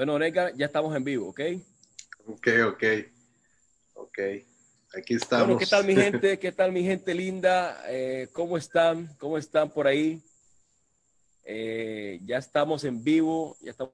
Bueno, Neca, ya estamos en vivo, ¿ok? Ok, ok. Ok. Aquí estamos. Bueno, ¿qué tal mi gente? ¿Qué tal mi gente linda? Eh, ¿Cómo están? ¿Cómo están por ahí? Eh, ya estamos en vivo, ya estamos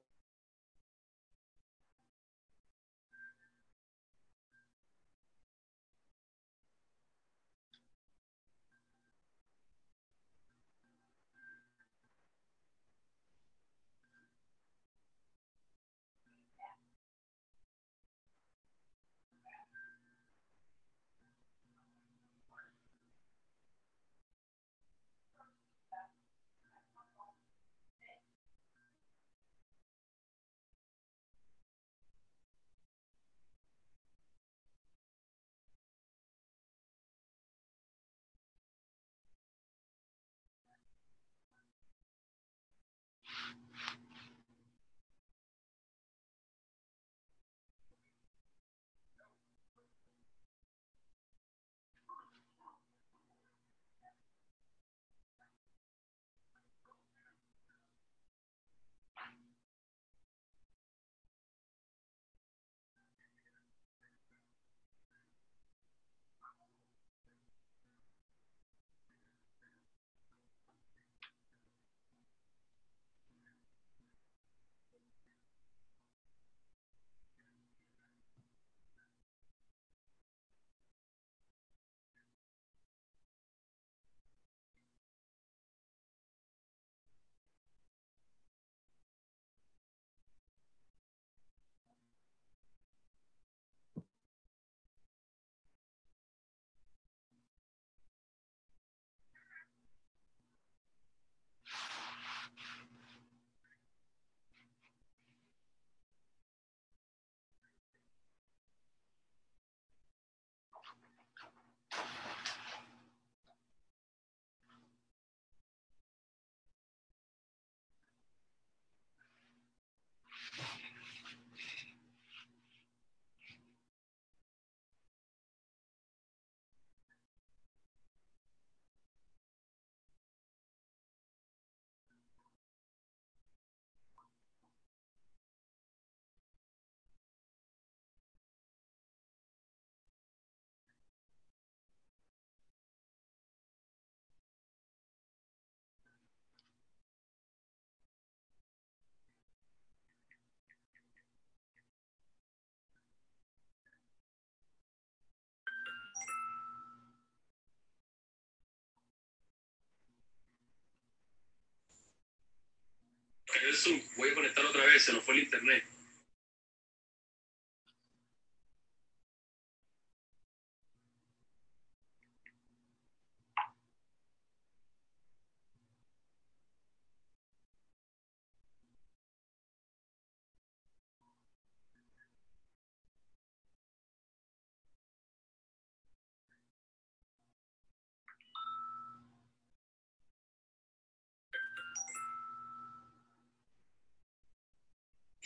Voy a conectar otra vez, se nos fue el internet.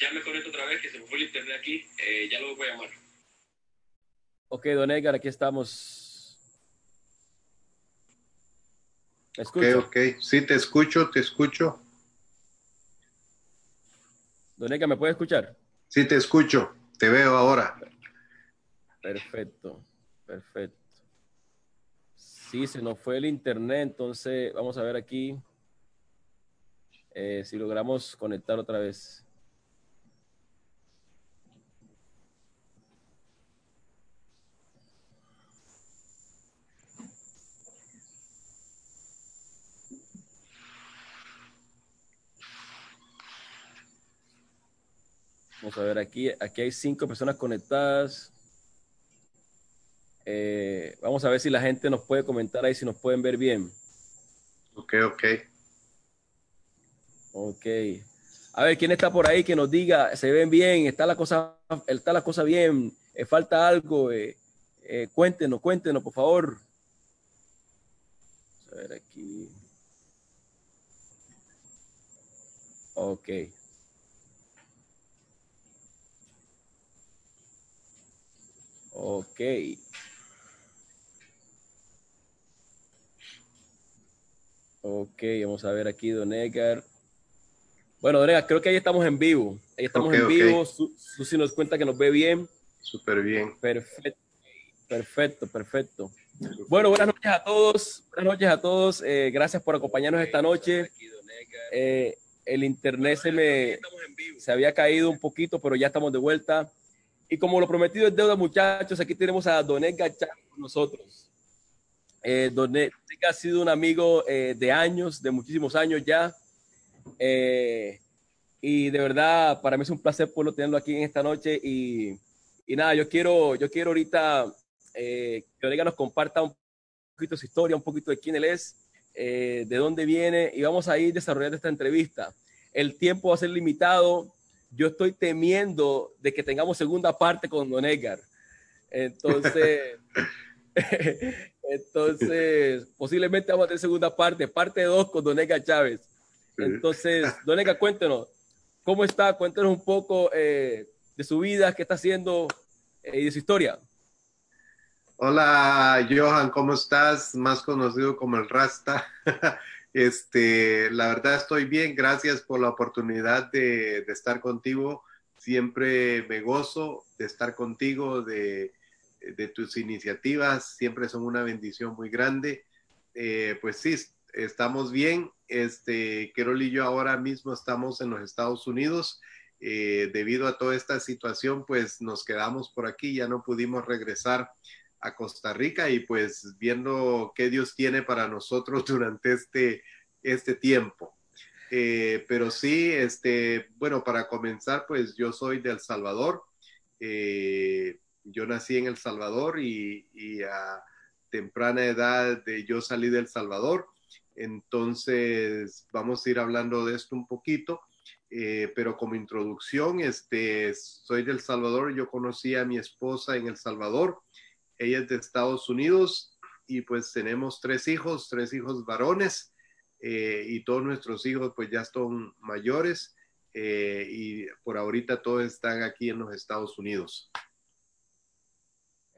Ya me conecto otra vez, que se me fue el internet aquí. Eh, ya lo voy a llamar. Ok, don Edgar, aquí estamos. ¿Me? Ok, ok. Sí, te escucho, te escucho. Don Edgar, ¿me puede escuchar? Sí, te escucho. Te veo ahora. Perfecto, perfecto. Sí, se nos fue el internet, entonces vamos a ver aquí eh, si logramos conectar otra vez. Vamos a ver aquí, aquí hay cinco personas conectadas. Eh, vamos a ver si la gente nos puede comentar ahí, si nos pueden ver bien. Ok, ok. Ok. A ver, ¿quién está por ahí que nos diga, se ven bien, está la cosa, está la cosa bien, eh, falta algo? Eh, cuéntenos, cuéntenos, por favor. Vamos a ver aquí. Ok. Ok. Ok, vamos a ver aquí, Don Edgar. Bueno, Donega, creo que ahí estamos en vivo. Ahí estamos en vivo. Susi nos cuenta que nos ve bien. Súper bien. Perfecto, perfecto, perfecto. Bueno, buenas noches a todos. Buenas noches a todos. Eh, gracias por acompañarnos esta noche. Eh, el internet se me se había caído un poquito, pero ya estamos de vuelta. Y como lo prometido es deuda, muchachos, aquí tenemos a Don Edgar con nosotros. Eh, Don Edgar ha sido un amigo eh, de años, de muchísimos años ya. Eh, y de verdad, para mí es un placer poderlo tenerlo aquí en esta noche. Y, y nada, yo quiero, yo quiero ahorita eh, que Orega nos comparta un poquito su historia, un poquito de quién él es, eh, de dónde viene, y vamos a ir desarrollando esta entrevista. El tiempo va a ser limitado. Yo estoy temiendo de que tengamos segunda parte con Don Edgar. Entonces, entonces posiblemente vamos a tener segunda parte, parte 2 con Don Edgar Chávez. Entonces, Don Edgar, cuéntenos, ¿cómo está? Cuéntenos un poco eh, de su vida, qué está haciendo eh, y de su historia. Hola, Johan, ¿cómo estás? Más conocido como el Rasta. este, la verdad estoy bien, gracias por la oportunidad de, estar contigo. Siempre me gozo de estar contigo, de, de tus iniciativas, siempre son una bendición muy grande. Eh, pues sí, estamos bien. Este, Kerol y yo ahora mismo estamos en los Estados Unidos. Eh, debido a toda esta situación, pues nos quedamos por aquí, ya no pudimos regresar a Costa Rica y pues viendo qué Dios tiene para nosotros durante este, este tiempo. Eh, pero sí, este, bueno, para comenzar, pues yo soy de El Salvador. Eh, yo nací en El Salvador y, a temprana edad de yo salí del Salvador. Entonces, vamos a ir hablando de esto un poquito. Eh, pero como introducción, este, soy del Salvador. Yo conocí a mi esposa en El Salvador ella es de Estados Unidos y pues tenemos tres hijos, tres hijos varones eh, y todos nuestros hijos pues ya son mayores eh, y por ahorita todos están aquí en los Estados Unidos.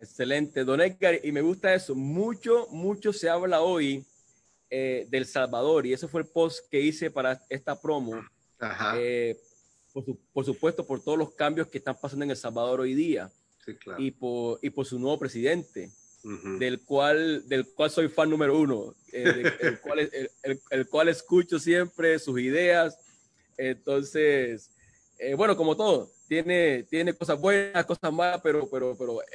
Excelente, don Edgar, y me gusta eso. Mucho, mucho se habla hoy eh, del Salvador y ese fue el post que hice para esta promo. Ajá. Eh, por, su, por supuesto, por todos los cambios que están pasando en El Salvador hoy día sí, claro. y, por, y por su nuevo presidente, uh -huh. del, cual, del cual soy fan número uno, eh, de, el, cual, el, el, el, cual escucho siempre sus ideas. Entonces, eh, bueno, como todo, tiene, tiene cosas buenas, cosas malas, pero, pero, pero eh,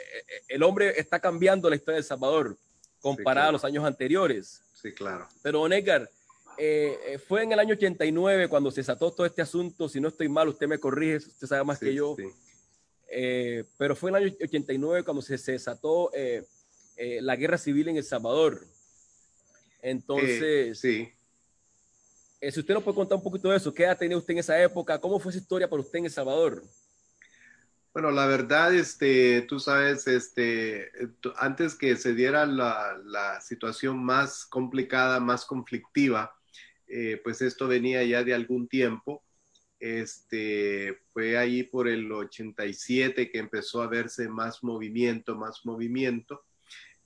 el hombre está cambiando la historia de El Salvador comparada sí, claro. a los años anteriores. Sí, claro. Pero, Don Edgar, eh, fue en el año 89 cuando se desató todo este asunto. Si no estoy mal, usted me corrige, usted sabe más sí, que yo. Sí. Eh, pero fue en el año 89 cuando se, se desató eh, eh, la guerra civil en El Salvador. Entonces, sí. si usted nos puede contar un poquito de eso, ¿qué edad tenía usted en esa época? ¿Cómo fue esa historia para usted en El Salvador? Bueno, la verdad, este, tú sabes, este, antes que se diera la, la situación más complicada, más conflictiva, pues esto venía ya de algún tiempo. Este, fue ahí por el 87 que empezó a verse más movimiento, más movimiento.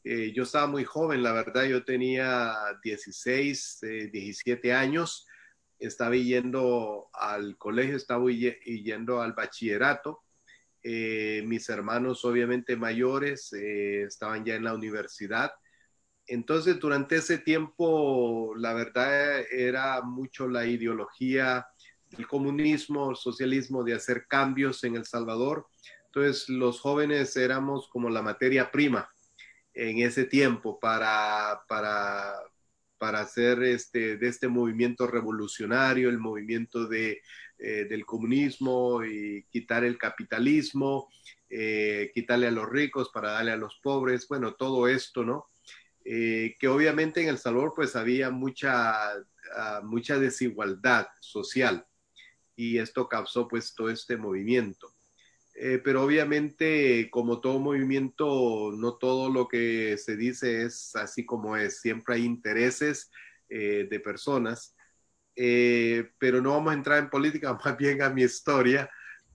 Eh, yo estaba muy joven, la verdad, yo tenía 16, eh, 17 años, estaba yendo al colegio, estaba yendo al bachillerato. Eh, mis hermanos, obviamente mayores, eh, estaban ya en la universidad. Entonces, durante ese tiempo, la verdad era mucho la ideología el comunismo, el socialismo, de hacer cambios en El Salvador. Entonces, los jóvenes éramos como la materia prima en ese tiempo para, para, para hacer este, de este movimiento revolucionario, el movimiento de, eh, del comunismo y quitar el capitalismo, eh, quitarle a los ricos para darle a los pobres, bueno, todo esto, ¿no? Eh, que obviamente en El Salvador pues había mucha, uh, mucha desigualdad social y esto causó pues todo este movimiento. Eh, pero obviamente como todo movimiento, no todo lo que se dice es así como es, siempre hay intereses eh, de personas, eh, pero no vamos a entrar en política, más bien a mi historia.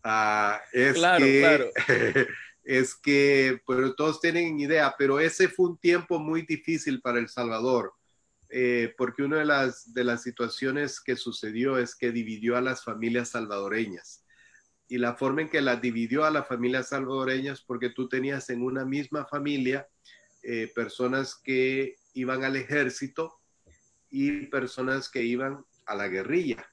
Uh, es claro, que, claro. es que, pero todos tienen idea, pero ese fue un tiempo muy difícil para El Salvador eh, porque una de las, de las situaciones que sucedió es que dividió a las familias salvadoreñas. Y la forma en que las dividió a las familias salvadoreñas, porque tú tenías en una misma familia eh, personas que iban al ejército y personas que iban a la guerrilla.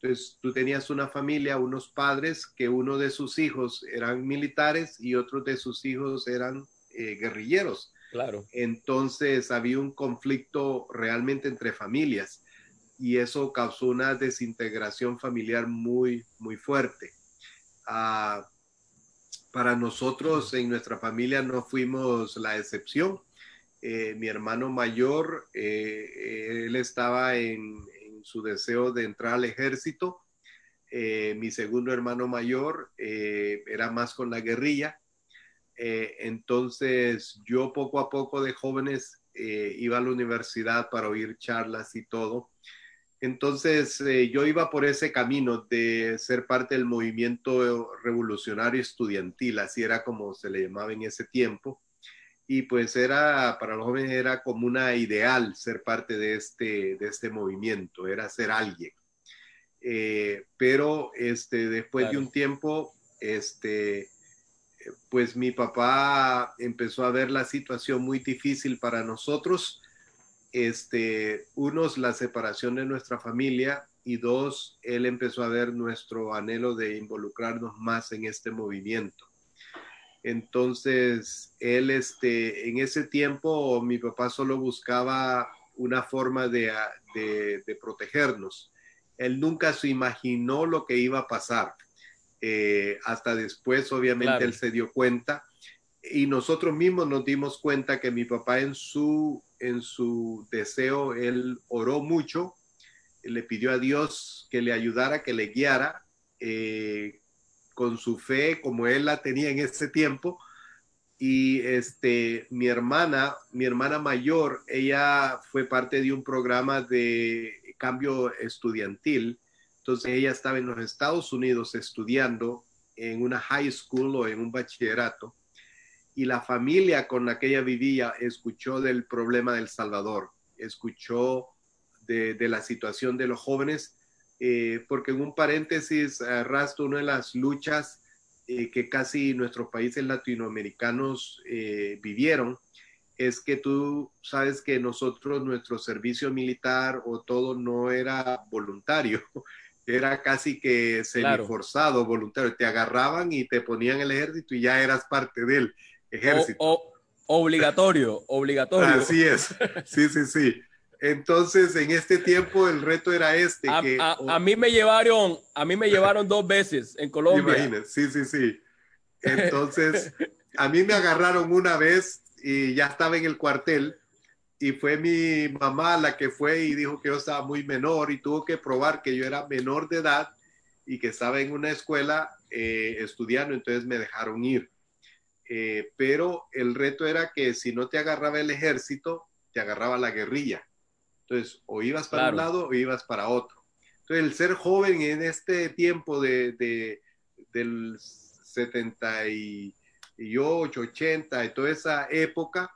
Entonces, tú tenías una familia, unos padres, que uno de sus hijos eran militares y otros de sus hijos eran eh, guerrilleros. Claro. Entonces había un conflicto realmente entre familias y eso causó una desintegración familiar muy, muy fuerte. Ah, para nosotros en nuestra familia no fuimos la excepción. Eh, mi hermano mayor, eh, él estaba en, su deseo de entrar al ejército. Eh, mi segundo hermano mayor era más con la guerrilla eh, entonces yo poco a poco de jóvenes eh, iba a la universidad para oír charlas y todo. Entonces eh, yo iba por ese camino de ser parte del movimiento revolucionario estudiantil, así era como se le llamaba en ese tiempo. Y pues era, para los jóvenes era como una ideal ser parte de este, de este movimiento, era ser alguien. pero este, después de un tiempo, este, pues mi papá empezó a ver la situación muy difícil para nosotros. Este, unos, la separación de nuestra familia y dos, él empezó a ver nuestro anhelo de involucrarnos más en este movimiento. Entonces, él, este, en ese tiempo, mi papá solo buscaba una forma de, de protegernos. Él nunca se imaginó lo que iba a pasar eh, hasta después, obviamente, él se dio cuenta y nosotros mismos nos dimos cuenta que mi papá en su, en su deseo, él oró mucho, le pidió a Dios que le ayudara, que le guiara eh, con su fe como él la tenía en ese tiempo. Y este, mi hermana, mi hermana mayor, ella fue parte de un programa de cambio estudiantil entonces ella estaba en los Estados Unidos estudiando en una high school o en un bachillerato y la familia con la que ella vivía escuchó del problema del Salvador, escuchó de, la situación de los jóvenes, eh, porque en un paréntesis arrastro una de las luchas eh, que casi nuestros países latinoamericanos eh, vivieron, es que tú sabes que nosotros, nuestro servicio militar o todo no era voluntario, era casi que semi-forzado, voluntario. Te agarraban y te ponían el ejército y ya eras parte del ejército. O, obligatorio, obligatorio. Así es, sí, sí, sí. Entonces, en este tiempo el reto era este. A, que, a, mí me llevaron, a mí me llevaron dos veces en Colombia. Imagínate, sí, sí, sí. Entonces, a mí me agarraron una vez y ya estaba en el cuartel y fue mi mamá la que fue y dijo que yo estaba muy menor y tuvo que probar que yo era menor de edad y que estaba en una escuela eh, estudiando, entonces me dejaron ir. Eh, pero el reto era que si no te agarraba el ejército, te agarraba la guerrilla. Entonces, o ibas para un lado o ibas para otro. Entonces, el ser joven en este tiempo de, de del 78, 80, y toda esa época,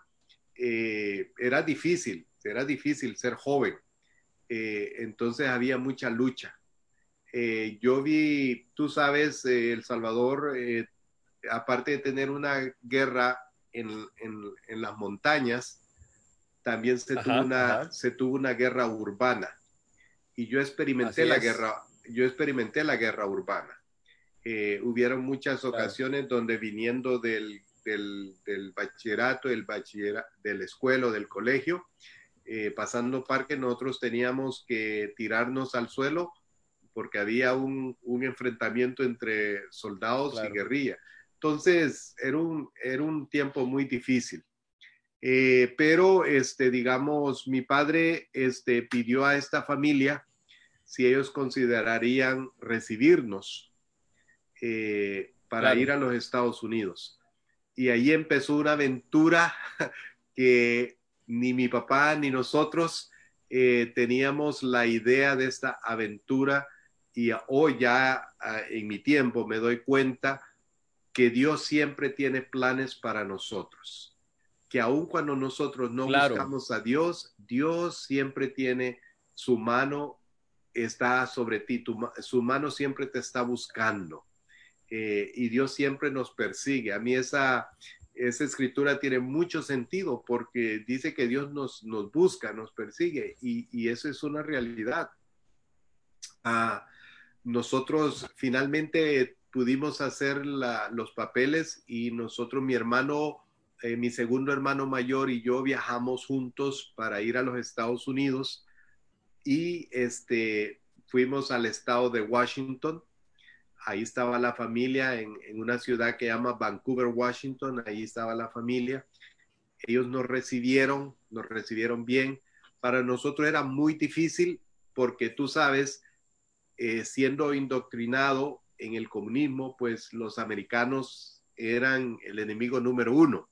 eh, era difícil, era difícil ser joven. Eh, entonces había mucha lucha. Eh, yo vi, tú sabes, El Salvador, aparte de tener una guerra en, las montañas, también se, tuvo una, se tuvo una guerra urbana. Y yo experimenté la guerra, yo experimenté la guerra urbana. hubieron muchas ocasiones donde viniendo del del, bachillerato, del bachillerato, de la escuela o del colegio, eh, pasando parque, nosotros teníamos que tirarnos al suelo porque había un, enfrentamiento entre soldados y guerrilla. Entonces, era un, era un tiempo muy difícil. Eh, pero, este, digamos, mi padre este, pidió a esta familia si ellos considerarían recibirnos eh, para ir a los Estados Unidos y ahí empezó una aventura que ni mi papá ni nosotros eh, teníamos la idea de esta aventura y hoy ya en mi tiempo me doy cuenta que Dios siempre tiene planes para nosotros. que aun cuando nosotros no buscamos a Dios, Dios siempre tiene su mano, está sobre ti, su mano siempre te está buscando. Eh, y Dios siempre nos persigue. A mí esa, esa escritura tiene mucho sentido porque dice que Dios nos, nos busca, nos persigue y, y eso es una realidad. Ah, nosotros finalmente pudimos hacer los papeles y nosotros, mi hermano, eh, mi segundo hermano mayor y yo viajamos juntos para ir a los Estados Unidos y este, fuimos al estado de Washington. Ahí estaba la familia en, en una ciudad que llama Vancouver, Washington. Ahí estaba la familia. Ellos nos recibieron, nos recibieron bien. Para nosotros era muy difícil porque tú sabes, eh, siendo indoctrinado en el comunismo, pues los americanos eran el enemigo número uno,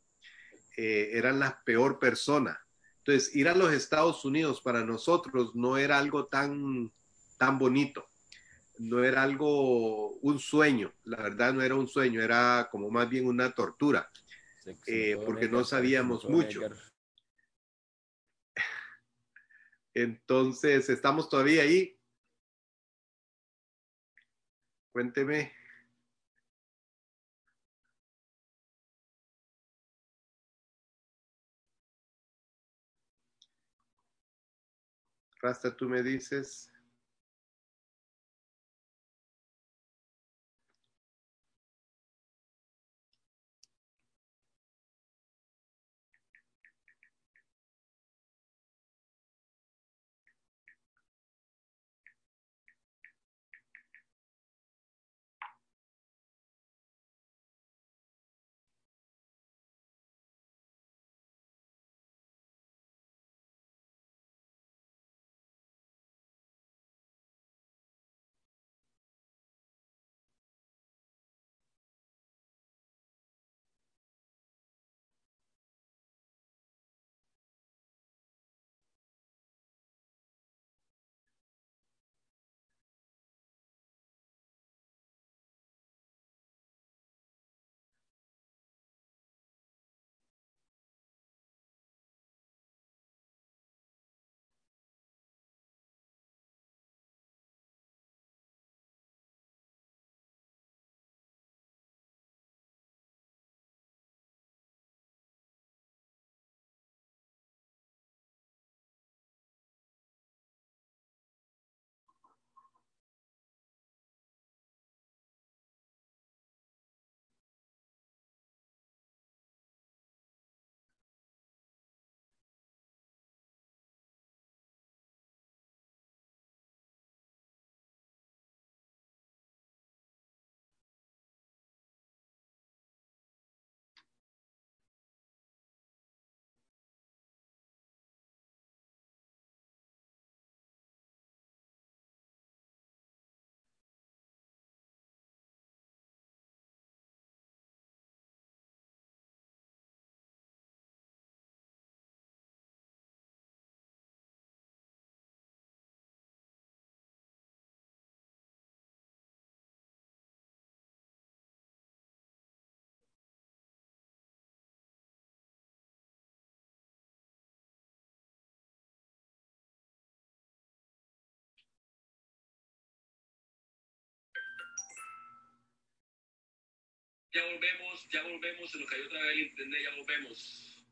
eh, eran la peor persona. Entonces, ir a los Estados Unidos para nosotros no era algo tan, tan bonito, no era algo, un sueño, la verdad no era un sueño, era como más bien una tortura, eh, porque no sabíamos mucho. Entonces, estamos todavía ahí. Cuénteme. Rasta, tú me dices. Ya volvemos, ya volvemos, se nos cayó otra vez el internet, ya volvemos.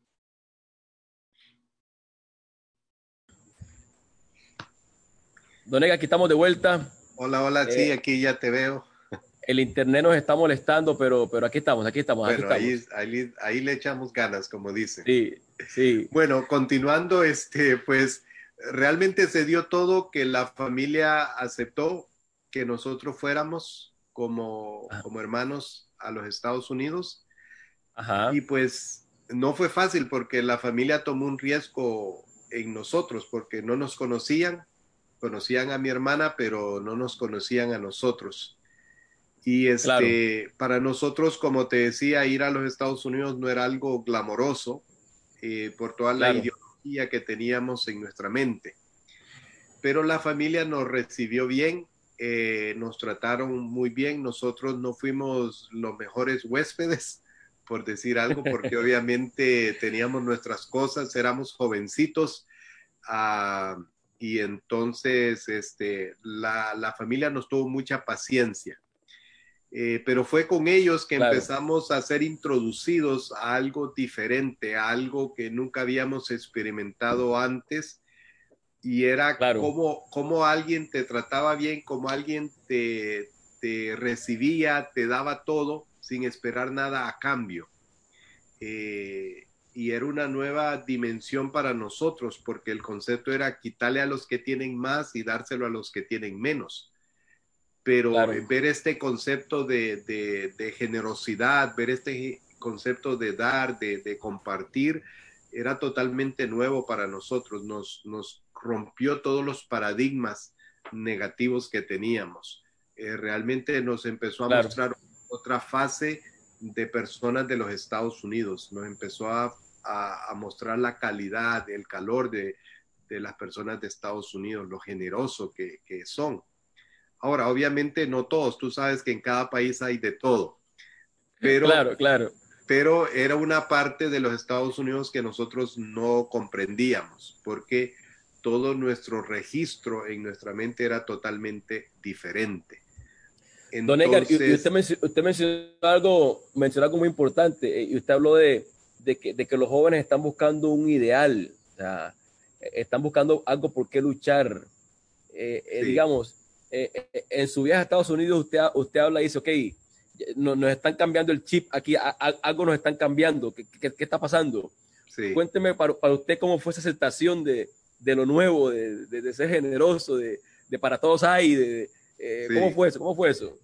Donega, aquí estamos de vuelta. Hola, hola, sí, eh, aquí ya te veo. El internet nos está molestando, pero, pero aquí estamos, aquí estamos. Bueno, Ahí, ahí, ahí, le echamos ganas, como dice. Sí, sí. Bueno, continuando, este, pues realmente se dio todo que la familia aceptó que nosotros fuéramos como, ah. como hermanos a los Estados Unidos. Y pues no fue fácil porque la familia tomó un riesgo en nosotros porque no nos conocían, conocían a mi hermana, pero no nos conocían a nosotros. Y este, para nosotros, como te decía, ir a los Estados Unidos no era algo glamoroso eh, por toda la ideología que teníamos en nuestra mente. Pero la familia nos recibió bien, eh, nos trataron muy bien, nosotros no fuimos los mejores huéspedes por decir algo, porque obviamente teníamos nuestras cosas, éramos jovencitos. Ah, y entonces este, la, la, familia nos tuvo mucha paciencia. Eh, pero fue con ellos que empezamos a ser introducidos a algo diferente, a algo que nunca habíamos experimentado antes. Y era como, como alguien te trataba bien, como alguien te, te recibía, te daba todo sin esperar nada a cambio. Eh, y era una nueva dimensión para nosotros, porque el concepto era quitarle a los que tienen más y dárselo a los que tienen menos. Pero ver este concepto de, generosidad, ver este concepto de dar, de, compartir, era totalmente nuevo para nosotros. Nos, nos rompió todos los paradigmas negativos que teníamos. Eh, realmente nos empezó a mostrar otra fase de personas de los Estados Unidos. Nos empezó a, mostrar la calidad, el calor de, las personas de Estados Unidos, lo generoso que, son. Ahora, obviamente no todos, tú sabes que en cada país hay de todo. Pero, claro, claro. Pero era una parte de los Estados Unidos que nosotros no comprendíamos, porque todo nuestro registro en nuestra mente era totalmente diferente. Don Edgar, usted, mencionó, algo, mencionó algo muy importante, eh, y usted habló de, que, de, que, los jóvenes están buscando un ideal, o sea, eh, están buscando algo por qué luchar. Eh, digamos, en su viaje a Estados Unidos usted, usted habla y dice, ok, nos, están cambiando el chip aquí, algo nos están cambiando, ¿qué, qué, está pasando? Cuénteme para, para, usted cómo fue esa aceptación de, de lo nuevo, de, de, ser generoso, de, para todos hay, de, ¿Cómo fue eso? ¿Cómo fue eso?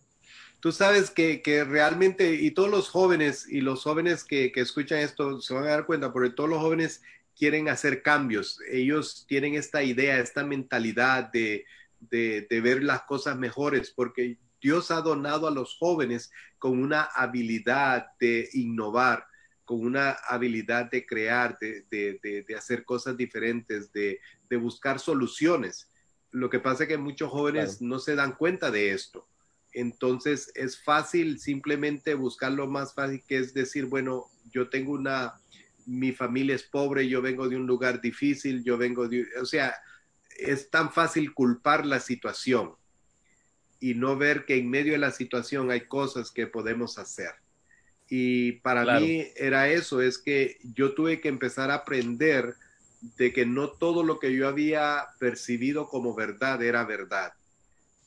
Tú sabes que, que realmente, y todos los jóvenes, y los jóvenes que, que, escuchan esto se van a dar cuenta, porque todos los jóvenes quieren hacer cambios. Ellos tienen esta idea, esta mentalidad de, de, de ver las cosas mejores, porque Dios ha donado a los jóvenes con una habilidad de innovar, con una habilidad de crear, de, de, de hacer cosas diferentes, de, buscar soluciones. Lo que pasa es que muchos jóvenes no se dan cuenta de esto. Entonces es fácil simplemente buscar lo más fácil que es decir, bueno, yo tengo una, mi familia es pobre, yo vengo de un lugar difícil, yo vengo de, o sea, es tan fácil culpar la situación y no ver que en medio de la situación hay cosas que podemos hacer. Y para mí era eso, es que yo tuve que empezar a aprender de que no todo lo que yo había percibido como verdad era verdad.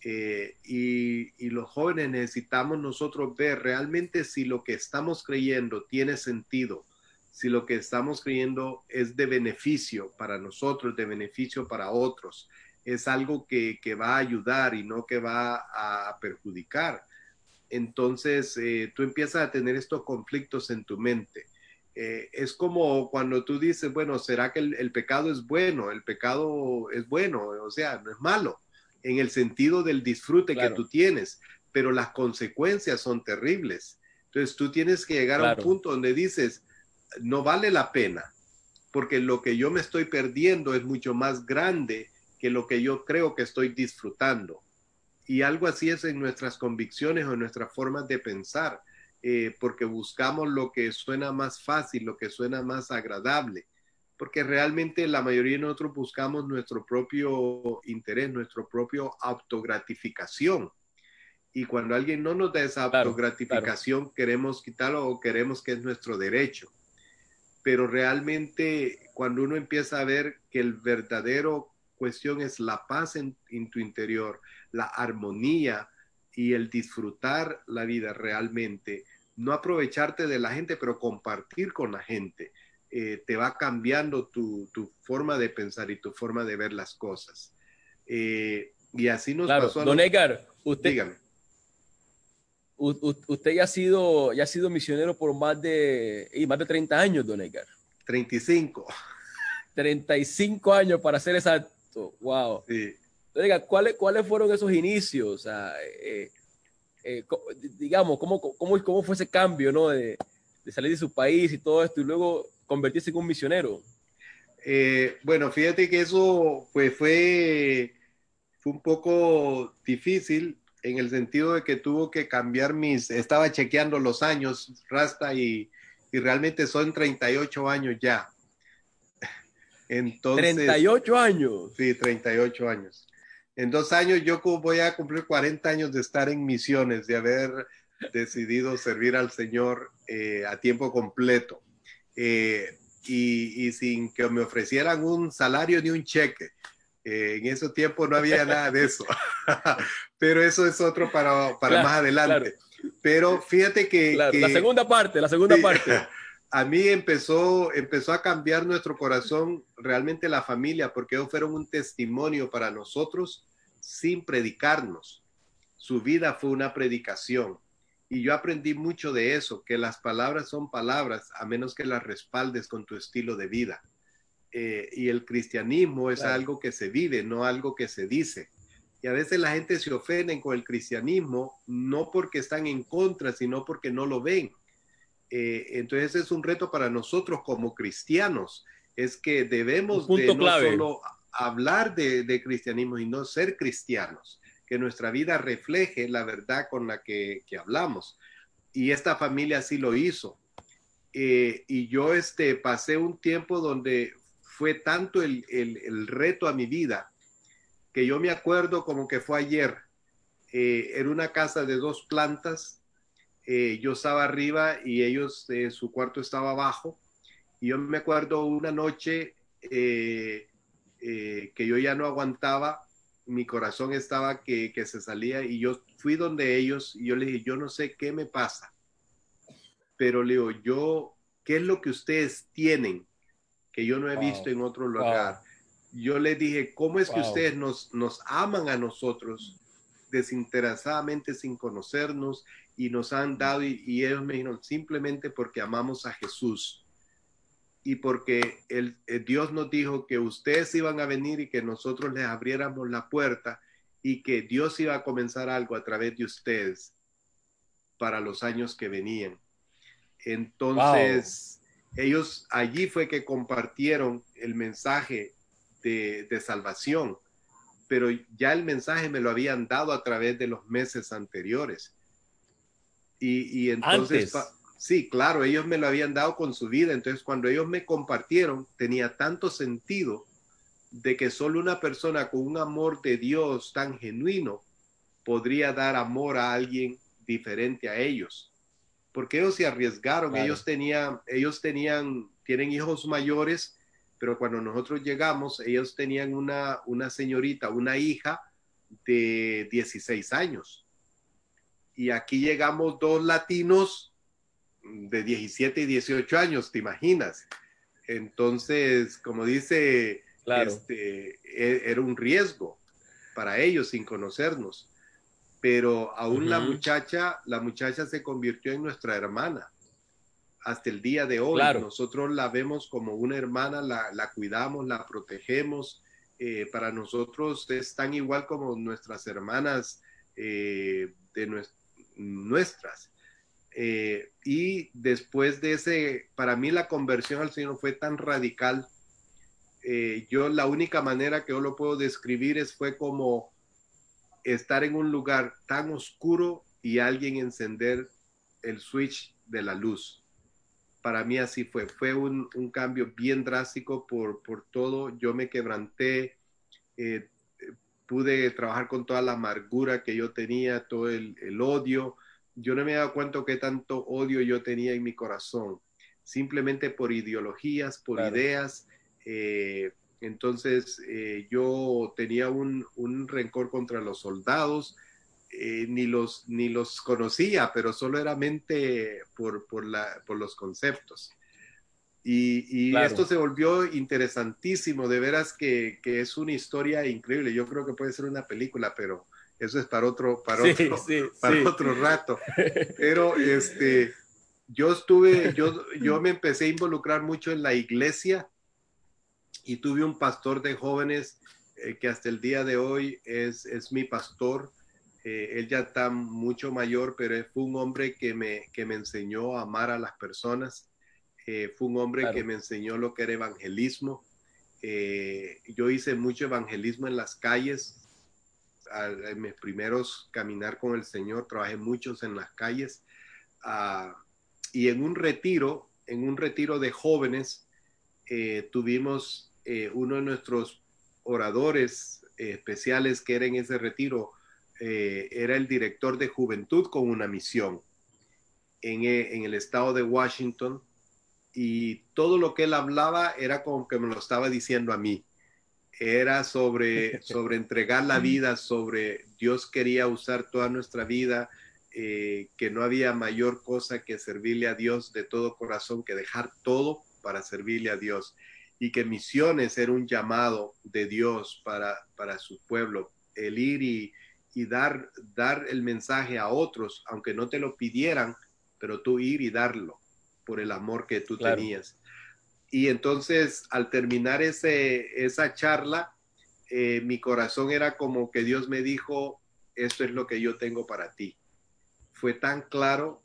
Eh, y, los jóvenes necesitamos nosotros ver realmente si lo que estamos creyendo tiene sentido, si lo que estamos creyendo es de beneficio para nosotros, de beneficio para otros, es algo que, va a ayudar y no que va a perjudicar. Entonces eh, tú empiezas a tener estos conflictos en tu mente eh, es como cuando tú dices, bueno, ¿será que el, pecado es bueno? El pecado es bueno, o sea, no es malo, en el sentido del disfrute que tú tienes, pero las consecuencias son terribles. Entonces tú tienes que llegar a un punto donde dices, no vale la pena, porque lo que yo me estoy perdiendo es mucho más grande que lo que yo creo que estoy disfrutando. Y algo así es en nuestras convicciones o en nuestras formas de pensar. Eh, porque buscamos lo que suena más fácil, lo que suena más agradable, porque realmente la mayoría de nosotros buscamos nuestro propio interés, nuestro propio autogratificación. Y cuando alguien no nos da esa autogratificación, queremos quitarlo o queremos que es nuestro derecho. Pero realmente cuando uno empieza a ver que el verdadero cuestión es la paz en tu interior, la armonía, y el disfrutar la vida realmente, no aprovecharte de la gente, pero compartir con la gente, eh, te va cambiando tu, forma de pensar y tu forma de ver las cosas. Eh, y así nos pasó. Don Edgar, usted, dígame. usted ya ha, sido, ya ha sido misionero por más de, y más de 30 años, don Edgar. 35. 35 años para ser exacto. Wow. Sí. ¿cuáles, ¿cuáles fueron esos inicios? Eh, eh, digamos, ¿cómo, cómo, ¿cómo fue ese cambio, ¿no? De, salir de su país y todo esto y luego convertirse en un misionero. Eh, bueno, fíjate que eso pues fue, fue un poco difícil en el sentido de que tuvo que cambiar mis, estaba chequeando los años, Rasta, y, y realmente son 38 años ya. Entonces, 38 años. Sí, 38 años. En dos años yo voy a cumplir 40 años de estar en misiones, de haber decidido servir al Señor eh, a tiempo completo. Eh, y, sin que me ofrecieran un salario ni un cheque. Eh, en ese tiempo no había nada de eso. Pero eso es otro para, para más adelante. Pero fíjate que, La segunda parte, la segunda parte. A mí empezó, empezó a cambiar nuestro corazón realmente la familia, porque ellos fueron un testimonio para nosotros sin predicarnos. Su vida fue una predicación. Y yo aprendí mucho de eso, que las palabras son palabras a menos que las respaldes con tu estilo de vida. Eh, y el cristianismo es algo que se vive, no algo que se dice. Y a veces la gente se ofende con el cristianismo, no porque están en contra, sino porque no lo ven. Eh, entonces es un reto para nosotros como cristianos, es que debemos de no solo hablar de, de cristianismo y no ser cristianos que nuestra vida refleje la verdad con la que, hablamos. Y esta familia sí lo hizo. Eh, y yo este, pasé un tiempo donde fue tanto el, reto a mi vida que yo me acuerdo como que fue ayer. Eh, era una casa de dos plantas. Eh, yo estaba arriba y ellos, su cuarto estaba abajo. Y yo me acuerdo una noche que yo ya no aguantaba mi corazón estaba que, se salía y yo fui donde ellos y yo le dije, yo no sé qué me pasa, pero le digo, yo, ¿qué es lo que ustedes tienen que yo no he visto en otro lugar? Yo le dije, ¿cómo es que ustedes nos, nos aman a nosotros desinteresadamente sin conocernos y nos han dado y, y ellos me dijeron simplemente porque amamos a Jesús? y porque el, eh, Dios nos dijo que ustedes iban a venir y que nosotros les abriéramos la puerta y que Dios iba a comenzar algo a través de ustedes para los años que venían. Entonces, ellos allí fue que compartieron el mensaje de, salvación, pero ya el mensaje me lo habían dado a través de los meses anteriores. Y, entonces... Sí, claro, ellos me lo habían dado con su vida, entonces cuando ellos me compartieron, tenía tanto sentido de que solo una persona con un amor de Dios tan genuino podría dar amor a alguien diferente a ellos. Porque ellos se arriesgaron, ellos tenían, ellos tenían, tienen hijos mayores, pero cuando nosotros llegamos, ellos tenían una, una señorita, una hija de 16 años. Y aquí llegamos dos latinos de 17 y 18 años, ¿te imaginas? Entonces, como dice, este, e, era un riesgo para ellos sin conocernos. Pero aún la muchacha, la muchacha se convirtió en nuestra hermana. Hasta el día de hoy, nosotros la vemos como una hermana, la, cuidamos, la protegemos. Eh, para nosotros es tan igual como nuestras hermanas eh, de nuestras. Eh, y después de ese, para mí la conversión al Señor fue tan radical. Eh, yo la única manera que yo lo puedo describir es fue como estar en un lugar tan oscuro y alguien encender el switch de la luz. Para mí así fue. Fue un, cambio bien drástico por, por, todo. Yo me quebranté. Eh, pude trabajar con toda la amargura que yo tenía, todo el, el odio yo no me he dado cuenta qué tanto odio yo tenía en mi corazón, simplemente por ideologías, por ideas. Eh, entonces eh, yo tenía un, rencor contra los soldados, eh, ni, los, ni los conocía, pero solo era mente por, por, la, por los conceptos. Y, esto se volvió interesantísimo, de veras que, que, es una historia increíble. Yo creo que puede ser una película, pero eso es para otro, para otro, para otro rato. Pero este, yo estuve, yo, yo me empecé a involucrar mucho en la iglesia y tuve un pastor de jóvenes eh, que hasta el día de hoy es, es mi pastor. Eh, él ya está mucho mayor, pero fue un hombre que me, que me enseñó a amar a las personas. Eh, fue un hombre que me enseñó lo que era evangelismo. yo hice mucho evangelismo en las calles, en mis primeros caminar con el Señor, trabajé muchos en las calles. Ah, y en un retiro, en un retiro de jóvenes, tuvimos uno de nuestros oradores especiales que era en ese retiro, era el director de juventud con una misión en, en el estado de Washington y todo lo que él hablaba era como que me lo estaba diciendo a mí. Era sobre, sobre entregar la vida, sobre Dios quería usar toda nuestra vida, eh, que no había mayor cosa que servirle a Dios de todo corazón, que dejar todo para servirle a Dios. Y que misiones era un llamado de Dios para, para su pueblo, el ir y, y dar, dar el mensaje a otros, aunque no te lo pidieran, pero tú ir y darlo por el amor que tú tenías. Y entonces, al terminar ese, esa charla, eh, mi corazón era como que Dios me dijo, esto es lo que yo tengo para ti. Fue tan claro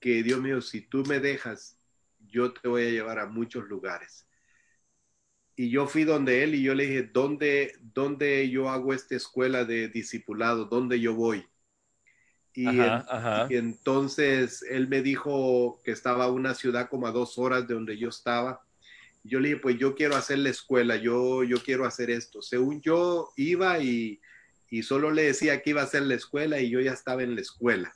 que Dios mío, si tú me dejas, yo te voy a llevar a muchos lugares. Y yo fui donde él y yo le dije, ¿dónde, dónde yo hago esta escuela de discipulado? ¿Dónde yo voy? Y, entonces él me dijo que estaba una ciudad como a dos horas de donde yo estaba. Yo le dije, pues yo quiero hacer la escuela, yo, yo quiero hacer esto. Según yo iba y, y solo le decía que iba a hacer la escuela y yo ya estaba en la escuela.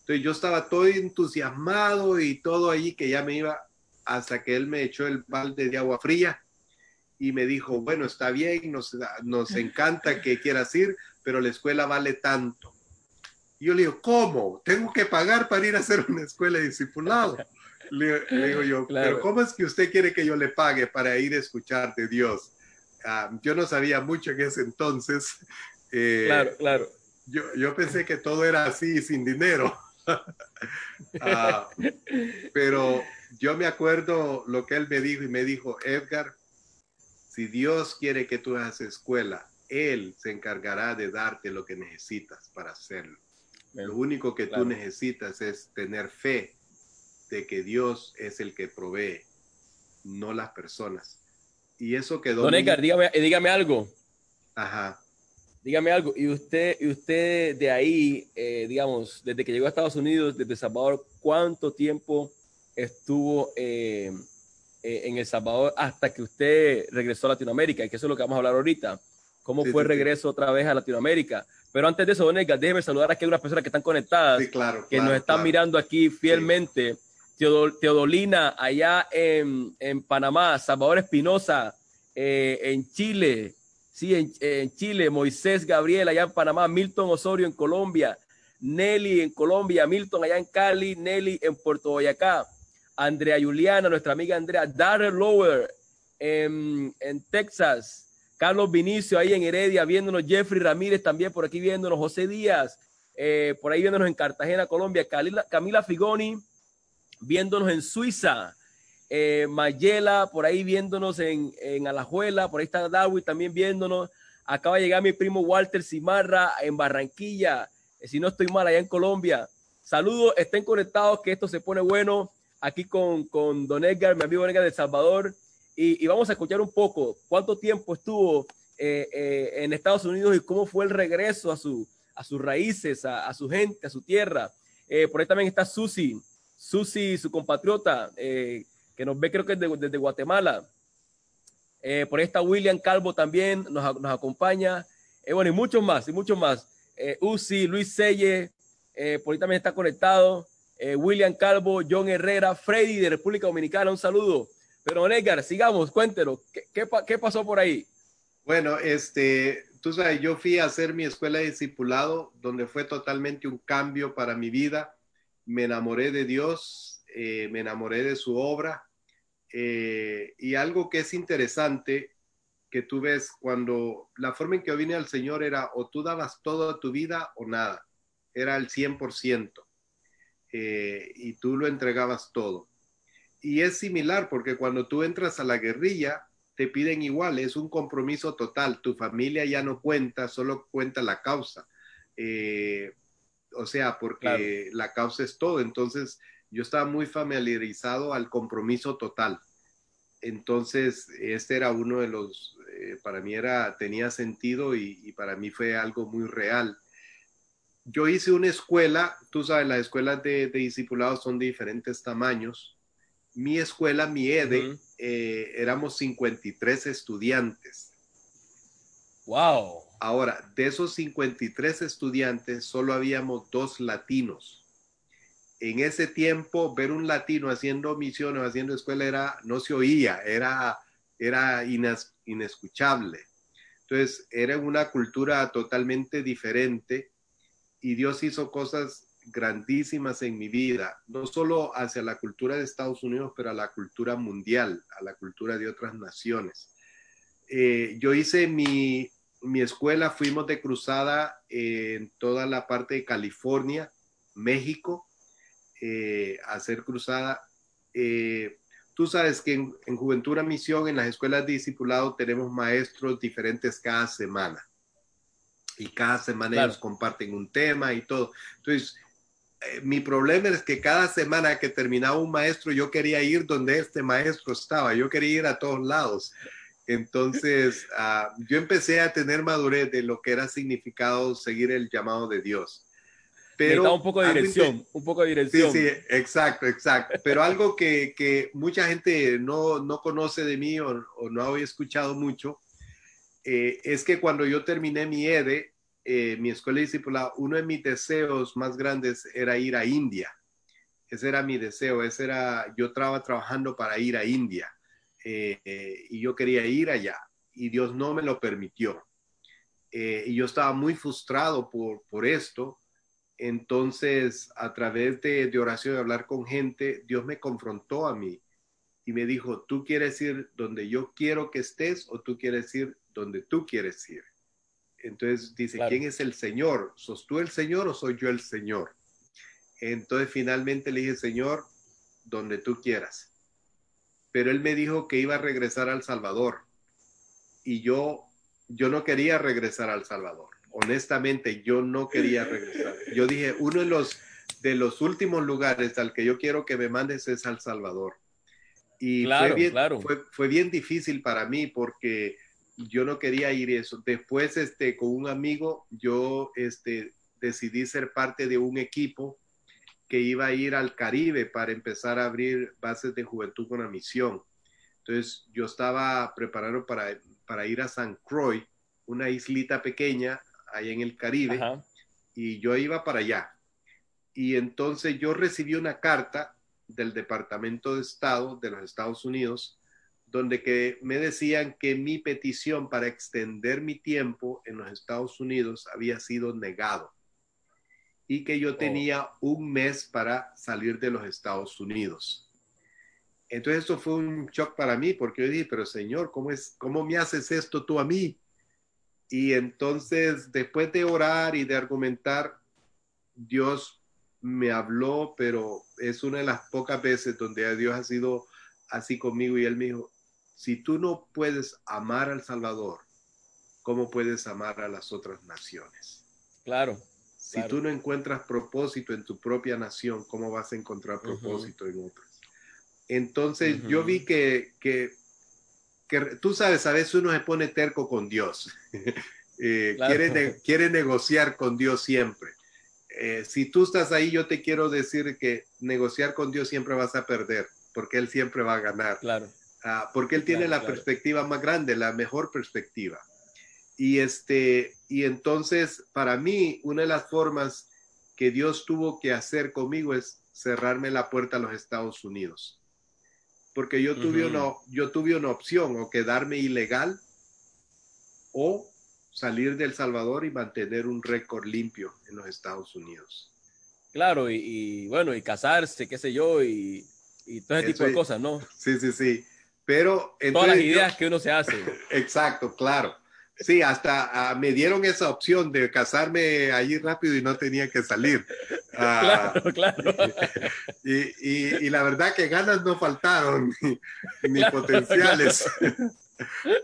Entonces yo estaba todo entusiasmado y todo allí que ya me iba hasta que él me echó el balde de agua fría y me dijo, bueno, está bien, nos, nos encanta que quieras ir, pero la escuela vale tanto. Y yo le digo, ¿cómo? ¿Tengo que pagar para ir a hacer una escuela de discipulado? Le, digo yo, pero ¿cómo es que usted quiere que yo le pague para ir a escuchar de Dios? Ah, yo no sabía mucho en ese entonces. Eh, claro, claro. Yo, yo, pensé que todo era así, sin dinero. Ah, pero yo me acuerdo lo que él me dijo y me dijo, Edgar, si Dios quiere que tú hagas escuela, Él se encargará de darte lo que necesitas para hacerlo. Lo único que tú necesitas es tener fe de que Dios es el que provee, no las personas. Y eso quedó. Don Edgar, dígame, dígame algo. Ajá. Dígame algo. Y usted, y usted de ahí, eh, digamos, desde que llegó a Estados Unidos, desde Salvador, ¿cuánto tiempo estuvo eh, eh, en El Salvador hasta que usted regresó a Latinoamérica? Que eso es lo que vamos a hablar ahorita. ¿Cómo fue el regreso otra vez a Latinoamérica? Pero antes de eso, Don Edgar, déjeme saludar aquí a unas personas que están conectadas, que nos están mirando aquí fielmente. Teodolina, allá en, Panamá, Salvador Espinosa, eh, en Chile, sí, en, Chile, Moisés Gabriel, allá en Panamá, Milton Osorio en Colombia, Nelly en Colombia, Milton allá en Cali, Nelly en Puerto Boyacá, Andrea Juliana, nuestra amiga Andrea, Darrell Lower en, en Texas, Carlos Vinicio ahí en Heredia viéndonos, Jeffrey Ramírez también por aquí viéndonos, José Díaz, eh, por ahí viéndonos en Cartagena, Colombia, Camila, Figoni viéndonos en Suiza, eh, Mayela por ahí viéndonos en, en Alajuela, por ahí está Darwin también viéndonos, acaba de llegar mi primo Walter Cimarra en Barranquilla, eh, si no estoy mal, allá en Colombia. Saludos, estén conectados, que esto se pone bueno aquí con, con Don Edgar, mi amigo Edgar de Salvador. Y, vamos a escuchar un poco cuánto tiempo estuvo eh, eh, en Estados Unidos y cómo fue el regreso a, su, a sus raíces, a, su gente, a su tierra. Eh, por ahí también está Susi, Susi, su compatriota, que nos ve creo que desde, Guatemala. por ahí está William Calvo también, nos, nos acompaña. bueno, y muchos más, y muchos más. Uzi, Luis Selle, por ahí también está conectado. William Calvo, John Herrera, Freddy de República Dominicana, un saludo. Pero Edgar, sigamos, cuéntenos, ¿qué, qué, pasó por ahí? Bueno, este, tú sabes, yo fui a hacer mi escuela de discipulado, donde fue totalmente un cambio para mi vida. Me enamoré de Dios, eh, me enamoré de su obra. Eh, y algo que es interesante, que tú ves cuando la forma en que yo vine al Señor era o tú dabas toda tu vida o nada, era el 100%, eh, y tú lo entregabas todo y es similar porque cuando tú entras a la guerrilla, te piden igual, es un compromiso total, tu familia ya no cuenta, solo cuenta la causa. Eh, o sea, porque la causa es todo. Entonces, yo estaba muy familiarizado al compromiso total. Entonces, este era uno de los, eh, para mí era, tenía sentido y, para mí fue algo muy real. Yo hice una escuela, tú sabes, las escuelas de, de discipulados son de diferentes tamaños mi escuela, mi EDE, eh, éramos 53 estudiantes. Wow. Ahora, de esos 53 estudiantes, solo habíamos dos latinos. En ese tiempo, ver un latino haciendo misiones, haciendo escuela, era, no se oía, era, era inescuchable. Entonces, era una cultura totalmente diferente y Dios hizo cosas grandísimas en mi vida, no solo hacia la cultura de Estados Unidos, pero a la cultura mundial, a la cultura de otras naciones. Eh, yo hice mi, mi, escuela, fuimos de cruzada en toda la parte de California, México, eh, a hacer cruzada. Eh, tú sabes que en, en Juventud a Misión, en las escuelas de discipulado, tenemos maestros diferentes cada semana. Y cada semana ellos comparten un tema y todo. Entonces, eh, mi problema es que cada semana que terminaba un maestro, yo quería ir donde este maestro estaba, yo quería ir a todos lados. Entonces, ah, yo empecé a tener madurez de lo que era significado seguir el llamado de Dios. Pero un poco de dirección, un poco de dirección. Sí, sí, exacto, exacto. Pero algo que, que mucha gente no, no, conoce de mí o, no había escuchado mucho, eh, es que cuando yo terminé mi EDE, eh, mi escuela discipulada, uno de mis deseos más grandes era ir a India. Ese era mi deseo, ese era, yo estaba trabajando para ir a India eh, eh, y yo quería ir allá y Dios no me lo permitió. y yo estaba muy frustrado por, por esto. Entonces, a través de, de oración, de hablar con gente, Dios me confrontó a mí y me dijo, ¿tú quieres ir donde yo quiero que estés o tú quieres ir donde tú quieres ir? Entonces dice, ¿quién es el Señor? ¿Sos tú el Señor o soy yo el Señor? Entonces finalmente le dije, Señor, donde tú quieras. Pero él me dijo que iba a regresar al Salvador. Y yo, yo no quería regresar al Salvador. Honestamente, yo no quería regresar. Yo dije, uno de los, de los últimos lugares al que yo quiero que me mandes es al Salvador. Y fue, fue, fue bien difícil para mí porque yo no quería ir eso. Después, este, con un amigo, yo este, decidí ser parte de un equipo que iba a ir al Caribe para empezar a abrir bases de juventud con la misión. Entonces, yo estaba preparado para, para ir a San Croix, una islita pequeña ahí en el Caribe, y yo iba para allá. Y entonces yo recibí una carta del Departamento de Estado de los Estados Unidos donde que me decían que mi petición para extender mi tiempo en los Estados Unidos había sido negado y que yo oh. tenía un mes para salir de los Estados Unidos. Entonces esto fue un shock para mí porque yo dije, pero Señor, ¿cómo, es, cómo me haces esto tú a mí? Y entonces, después de orar y de argumentar, Dios me habló, pero es una de las pocas veces donde Dios ha sido así conmigo y él me dijo, si tú no puedes amar al Salvador, ¿cómo puedes amar a las otras naciones? Claro. Si tú no encuentras propósito en tu propia nación, ¿cómo vas a encontrar propósito en otras? Entonces yo vi que, que, tú sabes, a veces uno se pone terco con Dios. Eh, quiere, quiere negociar con Dios siempre. Eh, si tú estás ahí, yo te quiero decir que negociar con Dios siempre vas a perder, porque Él siempre va a ganar. Claro. Ah, porque él tiene la perspectiva más grande, la mejor perspectiva. Y, este, y entonces, para mí, una de las formas que Dios tuvo que hacer conmigo es cerrarme la puerta a los Estados Unidos. Porque yo tuve, una, yo tuve una opción, o quedarme ilegal, o salir de El Salvador y mantener un récord limpio en los Estados Unidos. Claro, y, bueno, y casarse, qué sé yo, y, y todo ese tipo de cosas, ¿no? Sí, sí, sí. Pero todas las ideas que uno se hace. Exacto, claro. Sí, hasta ah, me dieron esa opción de casarme allí rápido y no tenía que salir. Ah, claro, claro. Y, la verdad que ganas no faltaron, ni, potenciales.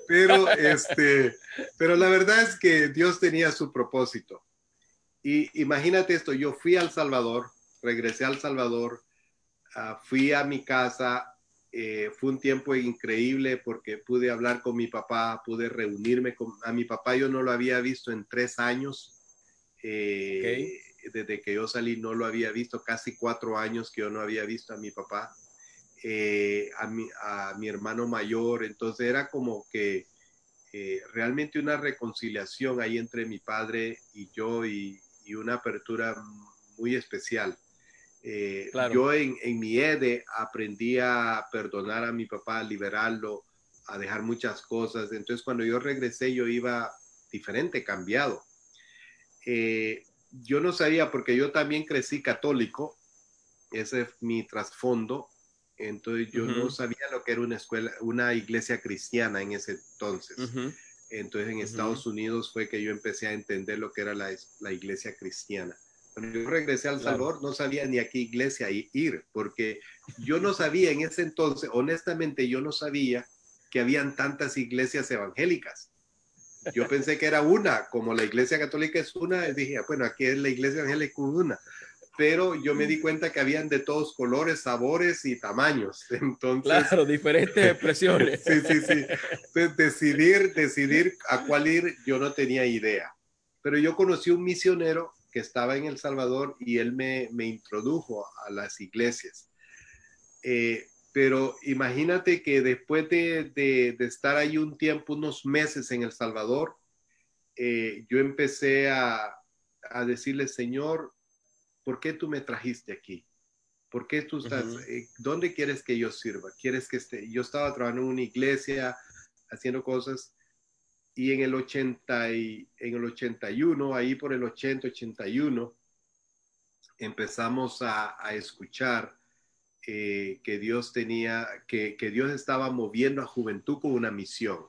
pero, este, pero la verdad es que Dios tenía su propósito. Y imagínate esto, yo fui al Salvador, regresé al Salvador, ah, fui a mi casa, eh, fue un tiempo increíble porque pude hablar con mi papá, pude reunirme con a mi papá, yo no lo había visto en tres años. Eh, desde que yo salí no lo había visto, casi cuatro años que yo no había visto a mi papá. eh, a, mi, a, mi, hermano mayor. Entonces era como que realmente una reconciliación ahí entre mi padre y yo y, y una apertura muy especial. Eh, yo en, en, mi EDE aprendí a perdonar a mi papá, a liberarlo, a dejar muchas cosas. Entonces cuando yo regresé yo iba diferente, cambiado. Eh, yo no sabía porque yo también crecí católico, ese es mi trasfondo, entonces yo no sabía lo que era una escuela, una iglesia cristiana en ese entonces. Entonces en Estados Unidos fue que yo empecé a entender lo que era la, la iglesia cristiana. Cuando yo regresé al Salvador no sabía ni a qué iglesia ir, porque yo no sabía en ese entonces, honestamente yo no sabía que habían tantas iglesias evangélicas. Yo pensé que era una, como la iglesia católica es una, dije, ah, bueno, aquí es la iglesia evangélica una, pero yo me di cuenta que habían de todos colores, sabores y tamaños. Entonces, claro, diferentes expresiones. sí, sí, sí. Entonces, decidir, decidir a cuál ir, yo no tenía idea. Pero yo conocí un misionero que estaba en El Salvador y él me, me introdujo a las iglesias. Eh, pero imagínate que después de, de, estar ahí un tiempo, unos meses en El Salvador, eh, yo empecé a, a, decirle, Señor, ¿por qué tú me trajiste aquí? ¿Por qué tú estás? Eh, ¿Dónde quieres que yo sirva? ¿Quieres que esté? Yo estaba trabajando en una iglesia, haciendo cosas, y en el 80 y, en el 81, ahí por el 80, 81, empezamos a, a escuchar eh, que Dios tenía, que, que, Dios estaba moviendo a juventud con una misión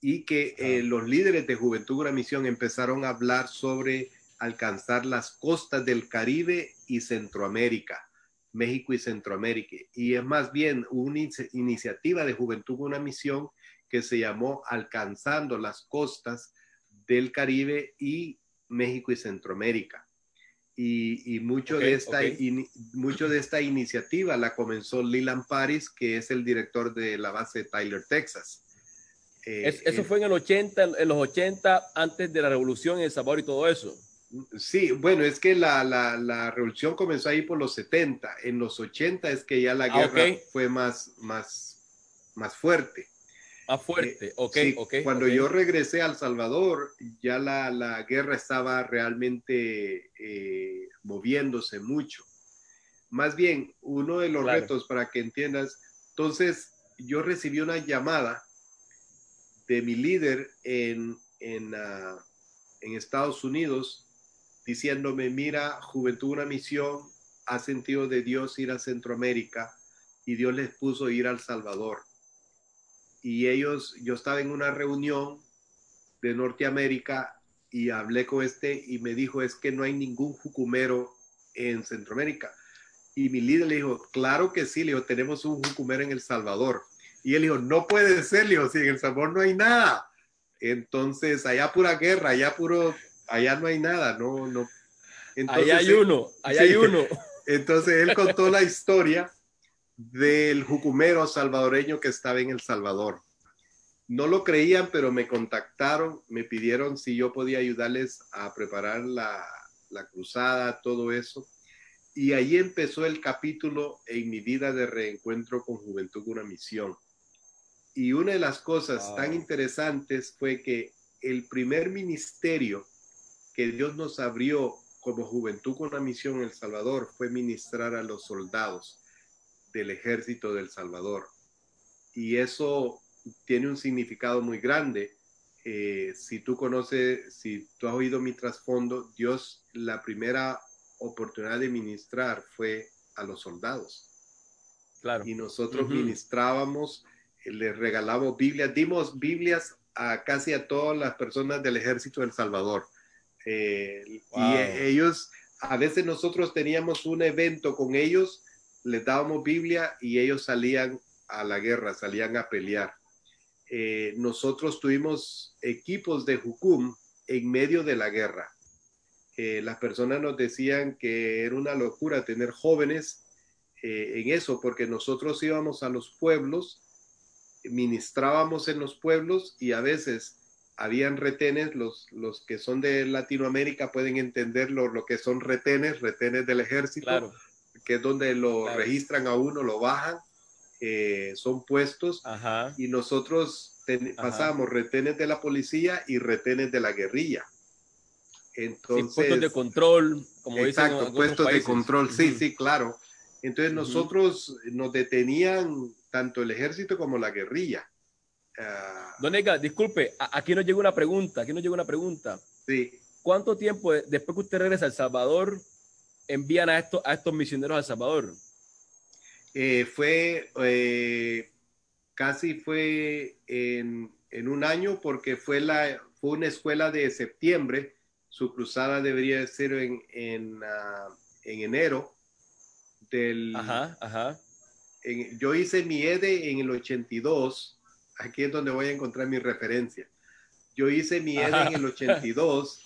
y que eh, los líderes de juventud con una misión empezaron a hablar sobre alcanzar las costas del Caribe y Centroamérica, México y Centroamérica. Y es más bien una iniciativa de juventud con una misión que se llamó Alcanzando las costas del Caribe y México y Centroamérica y, mucho, de esta, mucho de esta iniciativa la comenzó Leland Paris, que es el director de la base de Tyler, Texas. Eh, eso fue en el 80, en los 80, antes de la revolución en El Sabor y todo eso. Sí, bueno, es que la, la, la, revolución comenzó ahí por los 70. En los 80 es que ya la ah, guerra fue más, más, más fuerte. Más fuerte, ok, ok. Cuando yo regresé a El Salvador, ya la, la guerra estaba realmente eh, moviéndose mucho. Más bien, uno de los retos para que entiendas, entonces yo recibí una llamada de mi líder en, en, uh, en Estados Unidos diciéndome, mira, Juventud una misión, ha sentido de Dios ir a Centroamérica y Dios les puso ir al Salvador y ellos, yo estaba en una reunión de Norteamérica y hablé con este y me dijo, es que no hay ningún jucumero en Centroamérica. Y mi líder le dijo, claro que sí, le dijo, tenemos un jucumero en El Salvador. Y él dijo, no puede ser, le dijo, si en El Salvador no hay nada. Entonces, allá pura guerra, allá puro, allá no hay nada, no, no. Entonces, allá hay uno, allá hay uno. Entonces él contó la historia del jucumero salvadoreño que estaba en El Salvador. No lo creían, pero me contactaron, me pidieron si yo podía ayudarles a preparar la, cruzada, todo eso. Y ahí empezó el capítulo en mi vida de reencuentro con Juventud una misión. Y una de las cosas tan interesantes fue que el primer ministerio que Dios nos abrió como Juventud con una misión en El Salvador fue ministrar a los soldados del ejército del Salvador. Y eso tiene un significado muy grande. Eh, si tú conoces, si tú has oído mi trasfondo, Dios, la primera oportunidad de ministrar fue a los soldados. Claro. Y nosotros ministrábamos, les regalamos Biblias, dimos Biblias a casi a todas las personas del ejército del Salvador. Eh, y ellos, a veces nosotros teníamos un evento con ellos les dábamos Biblia y ellos salían a la guerra, salían a pelear. Eh, nosotros tuvimos equipos de Jucum en medio de la guerra. Eh, las personas nos decían que era una locura tener jóvenes eh, en eso, porque nosotros íbamos a los pueblos, ministrábamos en los pueblos y a veces habían retenes, los, los que son de Latinoamérica pueden entender lo, que son retenes, retenes del ejército. Claro que es donde lo registran a uno, lo bajan, eh, son puestos y nosotros pasábamos retenes de la policía y retenes de la guerrilla. Entonces, puestos de control, como exacto, puestos de control, sí, sí, claro. Entonces nosotros nos detenían tanto el ejército como la guerrilla. Uh, Don Ega, disculpe, aquí nos llegó una pregunta, aquí nos llegó una pregunta. Sí. ¿Cuánto tiempo después que usted regresa a El Salvador envían a, estos, a estos misioneros a El Salvador? Eh, fue eh, casi fue en, un año porque fue, la, fue una escuela de septiembre. Su cruzada debería ser en, en, ah, enero del... Ajá, ajá. yo hice mi EDE en el 82. Aquí es donde voy a encontrar mi referencia. Yo hice mi EDE en el 82.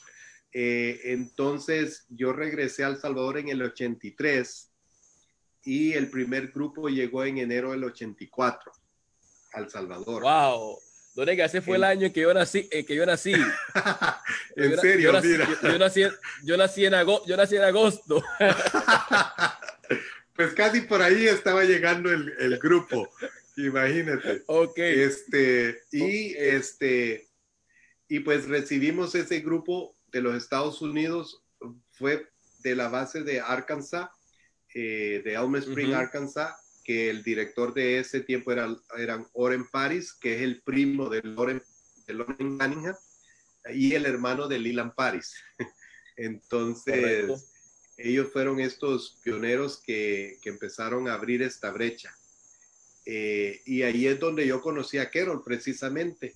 Eh, entonces yo regresé a El Salvador en el 83 y el primer grupo llegó en enero del 84 al Salvador. ¡Wow! Don ese fue el, año en que yo nací. Eh, que yo nací. en serio, yo mira. Yo, nací, yo, nací en agosto, yo nací en agosto. pues casi por ahí estaba llegando el, el grupo. Imagínate. Ok. Este, y este, y pues recibimos ese grupo de los Estados Unidos, fue de la base de Arkansas eh, de Elm Spring, Arkansas, que el director de ese tiempo era, eran Oren Paris, que es el primo de Loren, de Loren Cunningham, y el hermano de Leland Paris. Entonces, ellos fueron estos pioneros que, que, empezaron a abrir esta brecha. Eh, y ahí es donde yo conocí a Carol precisamente,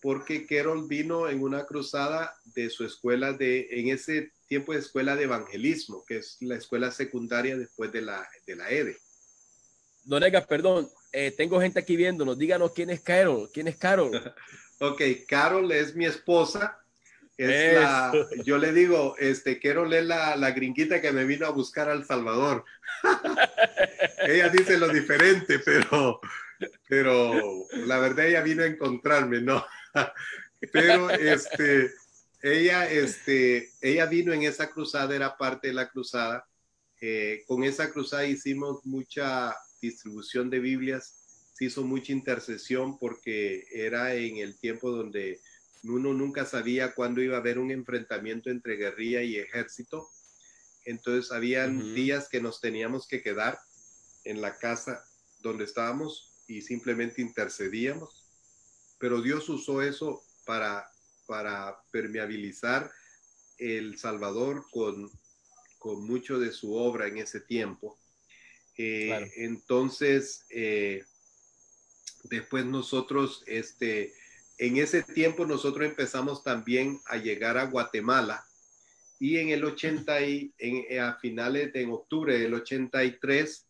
porque Carol vino en una cruzada de su escuela de, en ese tiempo de escuela de evangelismo, que es la escuela secundaria después de la, de la EDE. Don Edgar, perdón, eh, tengo gente aquí viéndonos. Díganos quién es Carol. ¿Quién es Carol? ok, Carol es mi esposa. Es la, yo le digo, este, Carol es la, la gringuita que me vino a buscar al Salvador. ella dice lo diferente, pero, pero la verdad ella vino a encontrarme, ¿no? pero este, ella, este, ella vino en esa cruzada, era parte de la cruzada. Eh, con esa cruzada hicimos mucha distribución de Biblias, se hizo mucha intercesión porque era en el tiempo donde uno nunca sabía cuándo iba a haber un enfrentamiento entre guerrilla y ejército. Entonces habían días que nos teníamos que quedar en la casa donde estábamos y simplemente intercedíamos. Pero Dios usó eso para para permeabilizar El Salvador con, con mucho de su obra en ese tiempo. Eh, entonces, eh, después nosotros, este, en ese tiempo nosotros empezamos también a llegar a Guatemala y en el 80 y en, a finales de en octubre del 83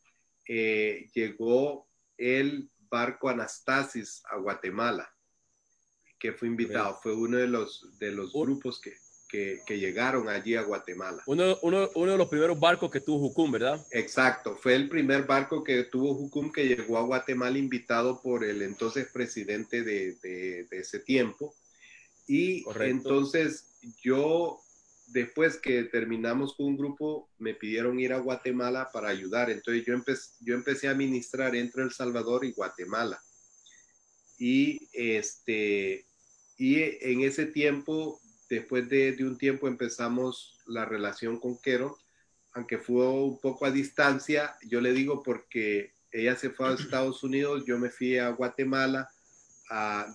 eh, llegó el barco Anastasis a Guatemala que fue invitado, fue uno de los, de los grupos que, que, llegaron allí a Guatemala. Uno, uno, uno, de los primeros barcos que tuvo Jucum, ¿verdad? Exacto, fue el primer barco que tuvo Jucum que llegó a Guatemala invitado por el entonces presidente de, de, ese tiempo. Y entonces yo, después que terminamos con un grupo, me pidieron ir a Guatemala para ayudar. Entonces yo, empecé, yo empecé a ministrar entre El Salvador y Guatemala. Y este, y en ese tiempo, después de, un tiempo, empezamos la relación con Quero, aunque fue un poco a distancia, yo le digo porque ella se fue a Estados Unidos, yo me fui a Guatemala,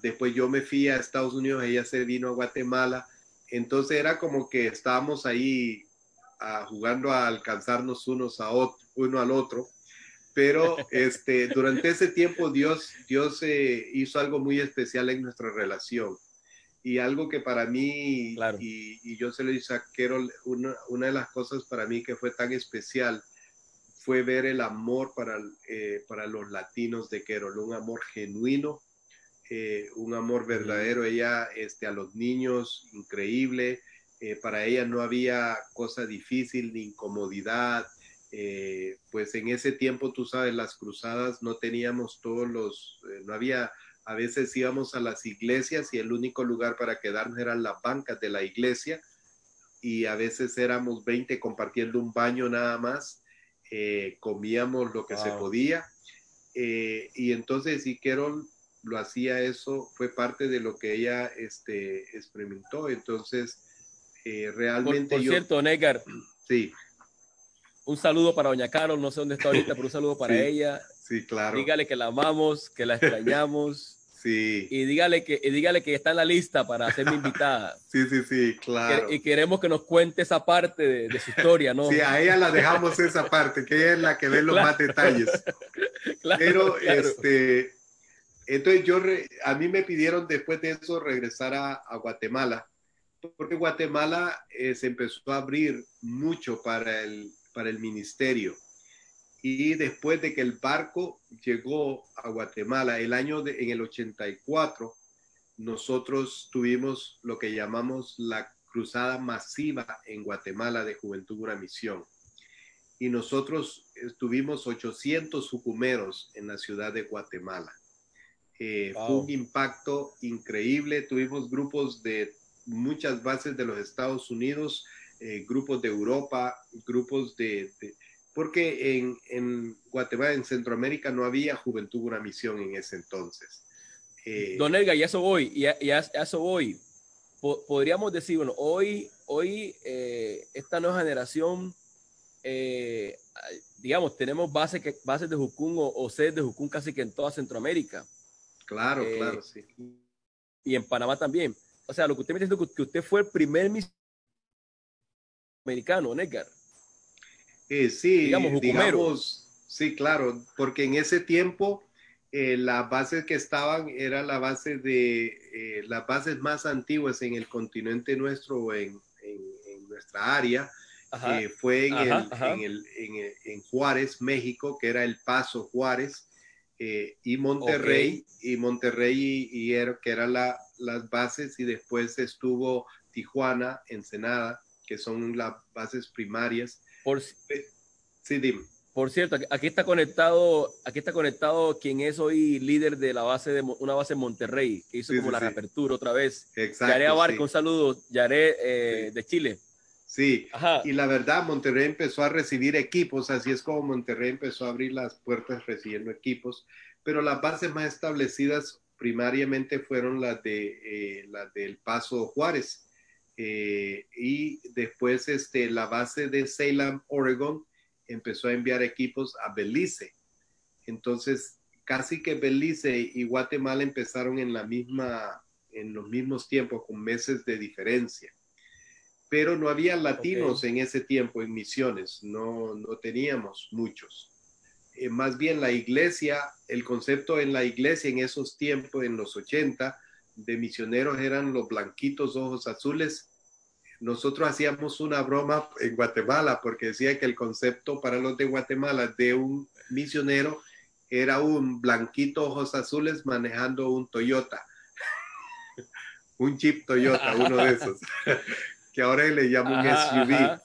después yo me fui a Estados Unidos, ella se vino a Guatemala, entonces era como que estábamos ahí jugando a alcanzarnos unos a otro, uno al otro, pero este, durante ese tiempo Dios, Dios eh, hizo algo muy especial en nuestra relación y algo que para mí, y, yo se lo dije a Carol, una, una, de las cosas para mí que fue tan especial fue ver el amor para, eh, para los latinos de Carol, un amor genuino, eh, un amor verdadero. Ella, este, a los niños, increíble. Eh, para ella no había cosa difícil ni incomodidad. pues en ese tiempo, tú sabes, las cruzadas no teníamos todos los, no había a veces íbamos a las iglesias y el único lugar para quedarnos eran las bancas de la iglesia y a veces éramos 20 compartiendo un baño nada más. eh, comíamos lo que se podía. Eh, y entonces, si Carol lo hacía eso, fue parte de lo que ella este, experimentó. Entonces, eh, realmente por, por cierto, Negar. Sí. Un saludo para Doña Carol, no sé dónde está ahorita, pero un saludo para ella. Sí, claro. Dígale que la amamos, que la extrañamos. Sí. Y dígale que, y dígale que está en la lista para ser mi invitada. Sí, sí, sí, claro. Y queremos que nos cuente esa parte de, su historia, ¿no? Sí, a ella la dejamos esa parte, que ella es la que ve los más detalles. Claro, Pero, este, entonces yo, a mí me pidieron después de eso regresar a, Guatemala, porque Guatemala eh, se empezó a abrir mucho para el, para el ministerio y después de que el barco llegó a Guatemala el año de, en el 84, nosotros tuvimos lo que llamamos la cruzada masiva en Guatemala de Juventud Una Misión. Y nosotros tuvimos 800 sucumeros en la ciudad de Guatemala. Eh, fue un impacto increíble. Tuvimos grupos de muchas bases de los Estados Unidos, eh, grupos de Europa, grupos de, porque en, Guatemala, en Centroamérica, no había Juventud Una Misión en ese entonces. Eh, Don Elga, y eso voy, y a, eso voy. podríamos decir, bueno, hoy, hoy eh, esta nueva generación, eh, digamos, tenemos bases, que, bases de Jucún o, o, sedes de Jucún casi que en toda Centroamérica. Claro, claro, sí. Y en Panamá también. O sea, lo que usted me está diciendo que usted fue el primer americano, Edgar. Eh, sí, digamos, sí, claro, porque en ese tiempo eh, las bases que estaban era la base de eh, las bases más antiguas en el continente nuestro, en, en, nuestra área. fue en, el, en, en, Juárez, México, que era el Paso Juárez, y Monterrey, y Monterrey y, que eran la, las bases, y después estuvo Tijuana, Ensenada, que son las bases primarias. Por, sí, dime. Por cierto, aquí está conectado, aquí está conectado quien es hoy líder de la base de una base en Monterrey, que hizo como la reapertura otra vez. Exacto. Yaré Abarca, un saludo, Yaré eh, de Chile. Sí, y la verdad, Monterrey empezó a recibir equipos, así es como Monterrey empezó a abrir las puertas recibiendo equipos, pero las bases más establecidas primariamente fueron las de eh, las del Paso Juárez. Eh, y después este, la base de Salem, Oregon, empezó a enviar equipos a Belice. Entonces, casi que Belice y Guatemala empezaron en la misma, en los mismos tiempos, con meses de diferencia. Pero no había latinos en ese tiempo en misiones, no, no teníamos muchos. Eh, más bien la iglesia, el concepto en la iglesia en esos tiempos, en los 80, de misioneros eran los blanquitos ojos azules. Nosotros hacíamos una broma en Guatemala porque decía que el concepto para los de Guatemala de un misionero era un blanquito ojos azules manejando un Toyota. un Jeep Toyota, uno de esos, que ahora le llamo un SUV.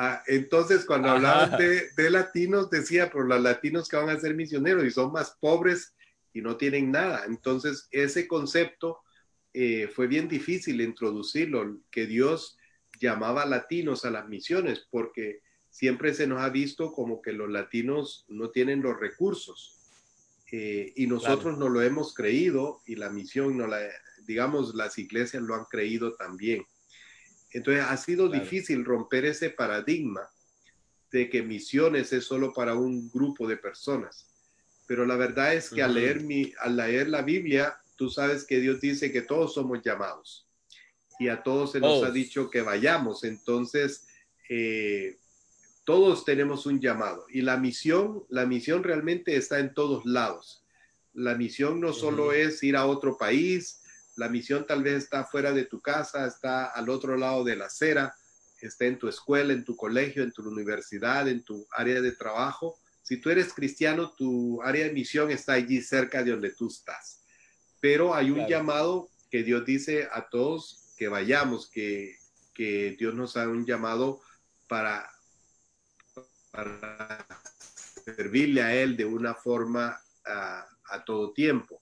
Ah, entonces, cuando hablaban de, de, latinos, decía, pero los latinos que van a ser misioneros y son más pobres y no tienen nada. Entonces, ese concepto eh, fue bien difícil introducirlo, que Dios llamaba latinos a las misiones, porque siempre se nos ha visto como que los latinos no tienen los recursos. Eh, y nosotros no lo hemos creído y la misión, no la, digamos, las iglesias lo han creído también. Entonces ha sido difícil romper ese paradigma de que misiones es solo para un grupo de personas. Pero la verdad es que al, leer mi, al leer la Biblia tú sabes que Dios dice que todos somos llamados y a todos se nos ha dicho que vayamos. Entonces, eh, todos tenemos un llamado y la misión, la misión realmente está en todos lados. La misión no solo es ir a otro país, la misión tal vez está fuera de tu casa, está al otro lado de la acera, está en tu escuela, en tu colegio, en tu universidad, en tu área de trabajo. Si tú eres cristiano, tu área de misión está allí cerca de donde tú estás pero hay un llamado que Dios dice a todos que vayamos, que, Dios nos ha un llamado para, para servirle a Él de una forma a, todo tiempo.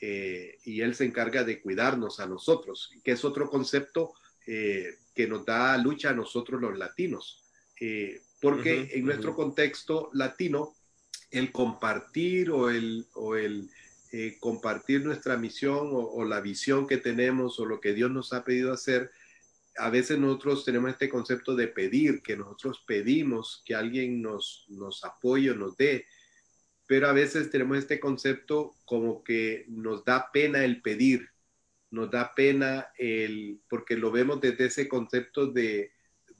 Eh, y Él se encarga de cuidarnos a nosotros, que es otro concepto eh, que nos da lucha a nosotros los latinos. Eh, porque en nuestro contexto latino, el compartir o el, o el eh, compartir nuestra misión o, la visión que tenemos o lo que Dios nos ha pedido hacer, a veces nosotros tenemos este concepto de pedir, que nosotros pedimos que alguien nos, nos apoye o nos dé, pero a veces tenemos este concepto como que nos da pena el pedir, nos da pena el, porque lo vemos desde ese concepto de,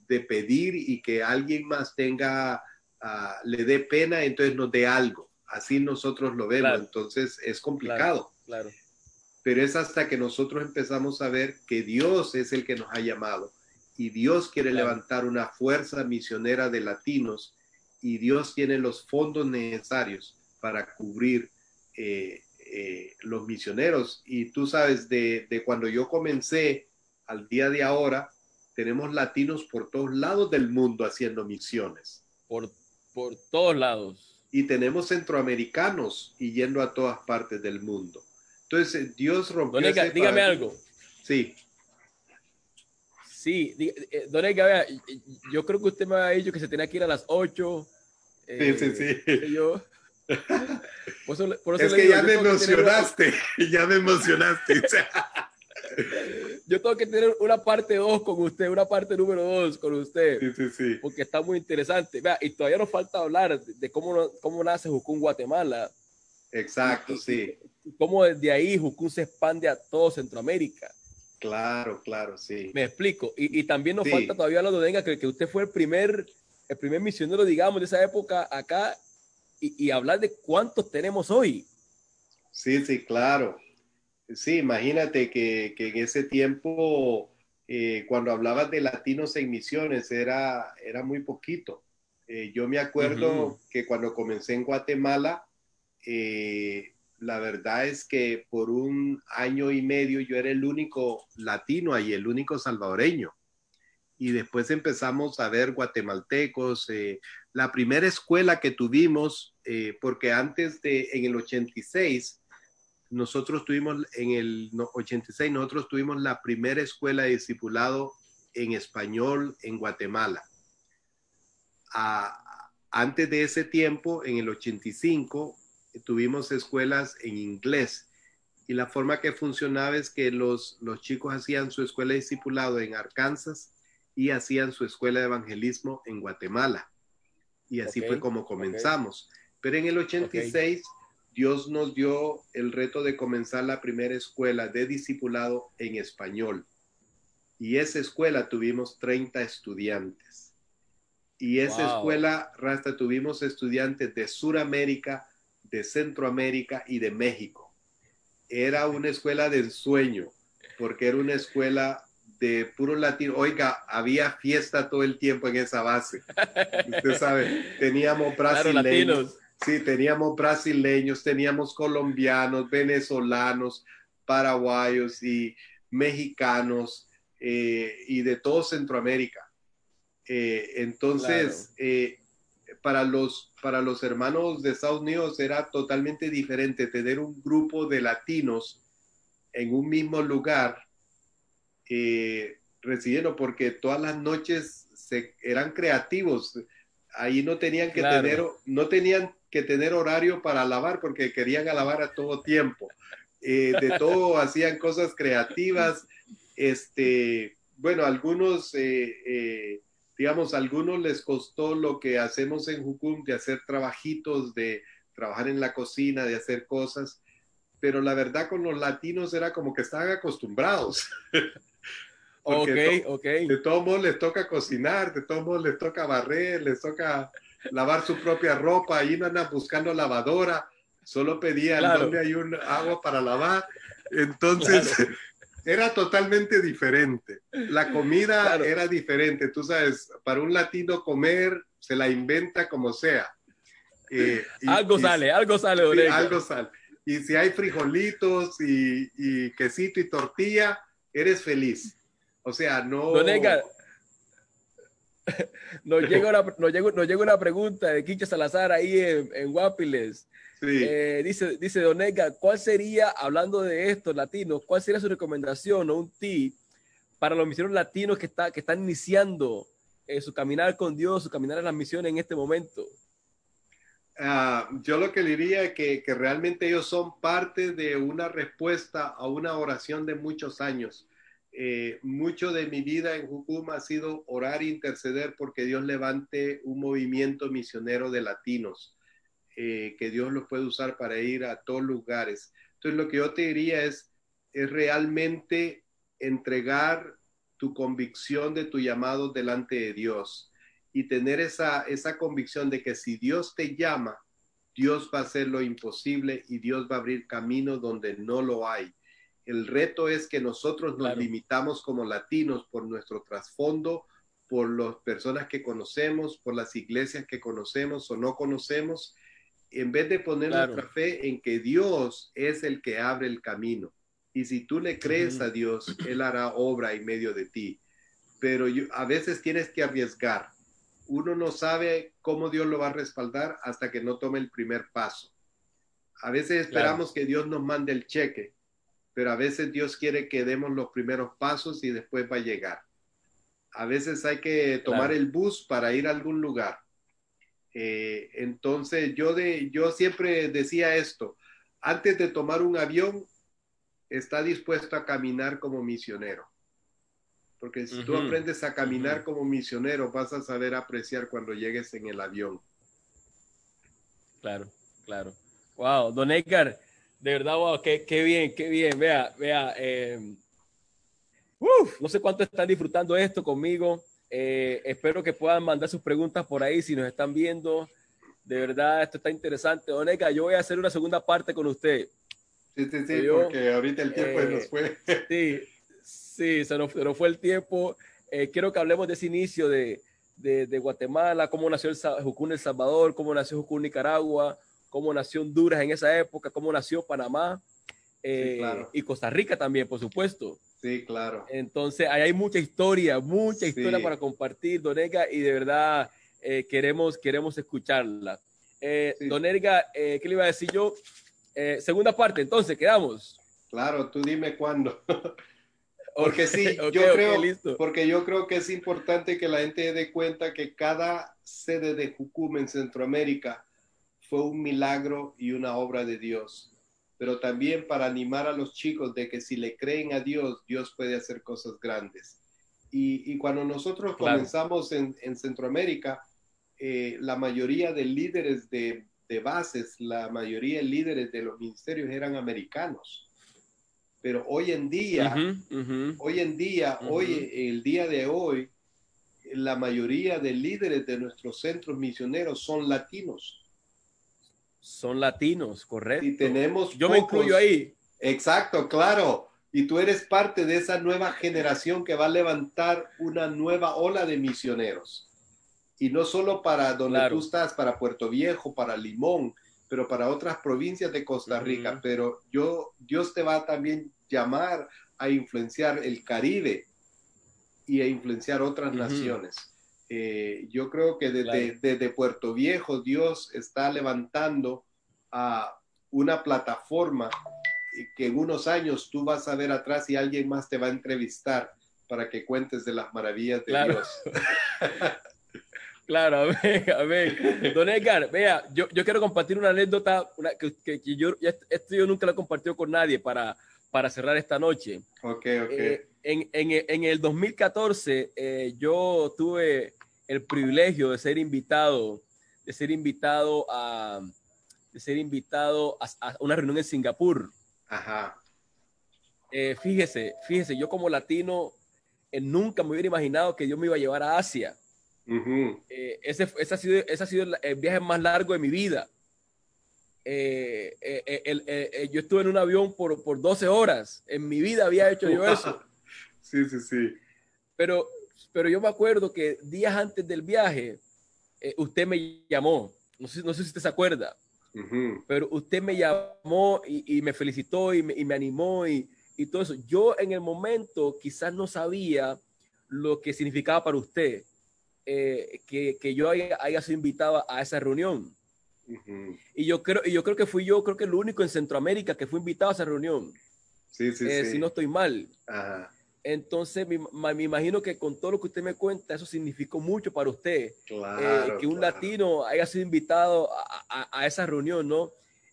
de pedir y que alguien más tenga, ah, le dé pena, entonces nos dé algo. Así nosotros lo vemos, entonces es complicado. Claro, Pero es hasta que nosotros empezamos a ver que Dios es el que nos ha llamado y Dios quiere levantar una fuerza misionera de latinos y Dios tiene los fondos necesarios para cubrir eh, eh, los misioneros. Y tú sabes, de, de, cuando yo comencé al día de ahora, tenemos latinos por todos lados del mundo haciendo misiones. Por, por todos lados. Y tenemos centroamericanos y yendo a todas partes del mundo. Entonces, Dios rompió. Don dígame algo. Sí. Sí, eh, don Edgar, yo creo que usted me ha dicho que se tenía que ir a las 8. sí, sí, sí. Eh, yo, es que ya me emocionaste, ya me emocionaste. Yo tengo que tener una parte 2 con usted, una parte número 2 con usted. Sí, sí, sí. Porque está muy interesante. Vea, y todavía nos falta hablar de cómo, cómo nace Jucún Guatemala. Exacto, sí. cómo desde ahí Jucún se expande a todo Centroamérica. Claro, claro, sí. Me explico. Y, y también nos falta todavía lo de Venga, que, que usted fue el primer, el primer misionero, digamos, de esa época acá y, hablar de cuántos tenemos hoy. Sí, sí, claro. Sí, imagínate que, en ese tiempo, eh, cuando hablabas de latinos en misiones, era, era muy poquito. Eh, yo me acuerdo que cuando comencé en Guatemala, eh, la verdad es que por un año y medio yo era el único latino ahí, el único salvadoreño y después empezamos a ver guatemaltecos. La primera escuela que tuvimos, porque antes de, en el 86, nosotros tuvimos, en el 86, nosotros tuvimos la primera escuela de discipulado en español en Guatemala. antes de ese tiempo, en el 85, tuvimos escuelas en inglés. Y la forma que funcionaba es que los, los chicos hacían su escuela de discipulado en Arkansas y hacían su escuela de evangelismo en Guatemala. Y así fue como comenzamos. Pero en el 86 Dios nos dio el reto de comenzar la primera escuela de discipulado en español. Y esa escuela tuvimos 30 estudiantes. Y esa escuela, Rasta, tuvimos estudiantes de Sudamérica, de Centroamérica y de México. Era una escuela de ensueño, porque era una escuela de puro latino. Oiga, había fiesta todo el tiempo en esa base. Usted sabe, teníamos brasileños. Sí, teníamos brasileños, teníamos colombianos, venezolanos, paraguayos y mexicanos eh, y de todo Centroamérica. Eh, entonces, eh, para, los, para los hermanos de Estados Unidos era totalmente diferente tener un grupo de latinos en un mismo lugar recibiendo porque todas las noches se, eran creativos. Ahí no tenían que tener, no tenían que tener horario para alabar porque querían alabar a todo tiempo. Eh, de todo hacían cosas creativas. Este, bueno, algunos, eh, eh, digamos, algunos les costó lo que hacemos en Jucum de hacer trabajitos, de trabajar en la cocina, de hacer cosas, pero la verdad con los latinos era como que estaban acostumbrados. ok, ok. De todos modos les toca cocinar, de todos modos les toca barrer, les toca lavar su propia ropa, ahí no andan buscando lavadora, solo pedían dónde hay un agua para lavar. Entonces, era totalmente diferente. La comida era diferente. Tú sabes, para un latino comer se la inventa como sea. Eh, algo sale, algo sale, sí, Algo sale. Y si hay frijolitos y, y quesito y tortilla, eres feliz. O sea, no. Don nos, llega una, nos, llega, una pregunta de Quicho Salazar ahí en, Guapiles. Eh, dice, dice Don ¿cuál sería, hablando de estos latinos, cuál sería su recomendación o un tip para los misioneros latinos que, está, que están iniciando eh, su caminar con Dios, su caminar en las misiones en este momento? Ah, yo lo que diría es que, que, realmente ellos son parte de una respuesta a una oración de muchos años. Eh, mucho de mi vida en Jucum ha sido orar e interceder porque Dios levante un movimiento misionero de latinos, eh, que Dios los puede usar para ir a todos lugares. Entonces lo que yo te diría es, es realmente entregar tu convicción de tu llamado delante de Dios y tener esa, esa convicción de que si Dios te llama, Dios va a hacer lo imposible y Dios va a abrir camino donde no lo hay. El reto es que nosotros nos limitamos como latinos por nuestro trasfondo, por las personas que conocemos, por las iglesias que conocemos o no conocemos, en vez de poner nuestra fe en que Dios es el que abre el camino. Y si tú le crees a Dios, Él hará obra en medio de ti. Pero a veces tienes que arriesgar. Uno no sabe cómo Dios lo va a respaldar hasta que no tome el primer paso. A veces esperamos que Dios nos mande el cheque, pero a veces Dios quiere que demos los primeros pasos y después va a llegar. A veces hay que tomar el bus para ir a algún lugar. Eh, entonces yo, de, yo siempre decía esto, antes de tomar un avión, está dispuesto a caminar como misionero. Porque si tú aprendes a caminar como misionero, vas a saber apreciar cuando llegues en el avión. Claro, claro. Wow, don Edgar, de verdad, wow, qué, qué bien, qué bien. Vea, vea, eh, no sé cuánto están disfrutando esto conmigo. Eh, espero que puedan mandar sus preguntas por ahí si nos están viendo. De verdad, esto está interesante. Don Edgar, yo voy a hacer una segunda parte con usted. Sí, sí, sí, porque ahorita el tiempo nos fue. Sí, sí, se nos, fue el tiempo. Eh, quiero que hablemos de ese inicio de, de, de Guatemala, cómo nació el Jucún El Salvador, cómo nació Jucún Nicaragua, cómo nació Honduras en esa época, cómo nació Panamá eh, y Costa Rica también, por supuesto. Sí, claro. Entonces, ahí hay mucha historia, mucha historia para compartir, Don Edgar, y de verdad eh, queremos, queremos escucharla. Eh, Don Edgar, ¿qué le iba a decir yo? segunda parte, entonces, quedamos. Claro, tú dime cuándo. porque sí, yo creo, porque yo creo que es importante que la gente dé cuenta que cada sede de Jucum en Centroamérica fue un milagro y una obra de Dios, pero también para animar a los chicos de que si le creen a Dios, Dios puede hacer cosas grandes. Y, cuando nosotros comenzamos en, Centroamérica, eh, la mayoría de líderes de, bases, la mayoría de líderes de los ministerios eran americanos. Pero hoy en día, hoy en día, hoy, el día de hoy, la mayoría de líderes de nuestros centros misioneros son latinos son latinos, correcto. Y tenemos. Yo me incluyo ahí. Exacto, claro. Y tú eres parte de esa nueva generación que va a levantar una nueva ola de misioneros. Y no solo para donde tú estás, para Puerto Viejo, para Limón, pero para otras provincias de Costa Rica. Pero yo, Dios te va a también llamar a influenciar el Caribe y a influenciar otras naciones. Eh, yo creo que desde, Puerto Viejo Dios está levantando a una plataforma que en unos años tú vas a ver atrás y alguien más te va a entrevistar para que cuentes de las maravillas de Dios. claro, a ver, Don Edgar, vea, yo, quiero compartir una anécdota que, yo, esto yo nunca lo he compartido con nadie para, para cerrar esta noche. Ok, ok. Eh, en, en, el 2014 eh, yo tuve el privilegio de ser invitado, de ser invitado a, de ser invitado a, una reunión en Singapur. Ajá. Eh, fíjese, fíjese, yo como latino eh, nunca me hubiera imaginado que Dios me iba a llevar a Asia. Eh, ese, ese, ha sido, ese ha sido el viaje más largo de mi vida. yo estuve en un avión por, por 12 horas. En mi vida había hecho yo eso. Sí, sí, sí. Pero pero yo me acuerdo que días antes del viaje, eh, usted me llamó, no sé, no sé si usted se acuerda, pero usted me llamó y, me felicitó y me, animó y, todo eso. Yo en el momento quizás no sabía lo que significaba para usted eh, que, yo haya, sido invitado a esa reunión. Y yo creo, y yo creo que fui yo, creo que el único en Centroamérica que fue invitado a esa reunión. Sí, sí, eh, sí. Si no estoy mal. Ajá. Entonces, me, imagino que con todo lo que usted me cuenta, eso significó mucho para usted. Claro, que un latino haya sido invitado a, esa reunión, ¿no?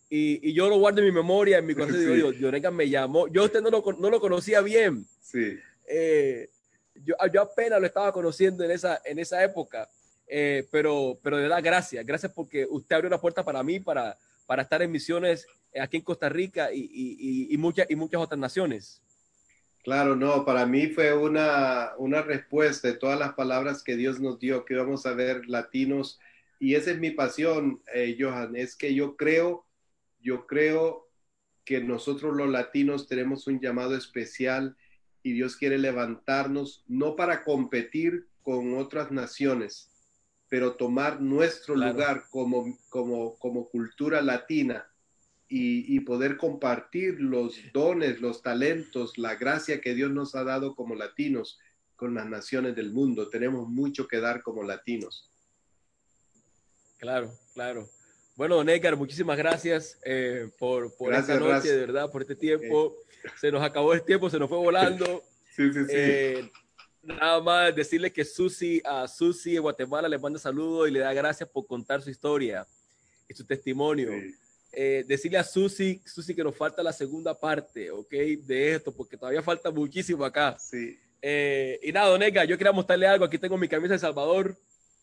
Y, yo lo guardo en mi memoria, en mi corazón, sí. digo, Yorenga me llamó. Yo usted no lo, no lo conocía bien. Sí. yo, yo apenas lo estaba conociendo en esa, en esa época. Eh, pero, pero de verdad, gracias, gracias porque usted abrió la puerta para mí, para, para estar en misiones aquí en Costa Rica y, y, y, muchas, y muchas otras naciones. Claro, no, para mí fue una, una respuesta de todas las palabras que Dios nos dio, que vamos a ver latinos, y esa es mi pasión, eh, Johan, es que yo creo, yo creo que nosotros los latinos tenemos un llamado especial y Dios quiere levantarnos no para competir con otras naciones, pero tomar nuestro lugar como, como, como cultura latina y, y, poder compartir los dones, los talentos, la gracia que Dios nos ha dado como latinos con las naciones del mundo. Tenemos mucho que dar como latinos. Claro, claro. Bueno, Nécar, muchísimas gracias eh, por, por esta noche, de verdad, por este tiempo. Eh. Se nos acabó el tiempo, se nos fue volando. sí, sí, sí. Eh, nada más decirle que Susi, a Susi de Guatemala le manda saludos y le da gracias por contar su historia y su testimonio. Eh, decirle a Susi, Susi que nos falta la segunda parte, ¿ok? De esto, porque todavía falta muchísimo acá. Sí. Eh, y nada, Donega, yo quería mostrarle algo. Aquí tengo mi camisa de Salvador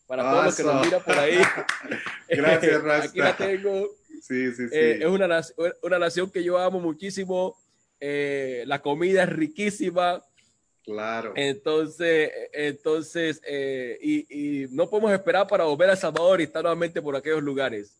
para todos los que nos miran por ahí. Gracias, Rasta. Aquí la tengo. Sí, sí, sí. Eh, es una, una nación que yo amo muchísimo. la comida es riquísima Claro. Entonces, entonces eh, y, no podemos esperar para volver a Salvador y estar nuevamente por aquellos lugares.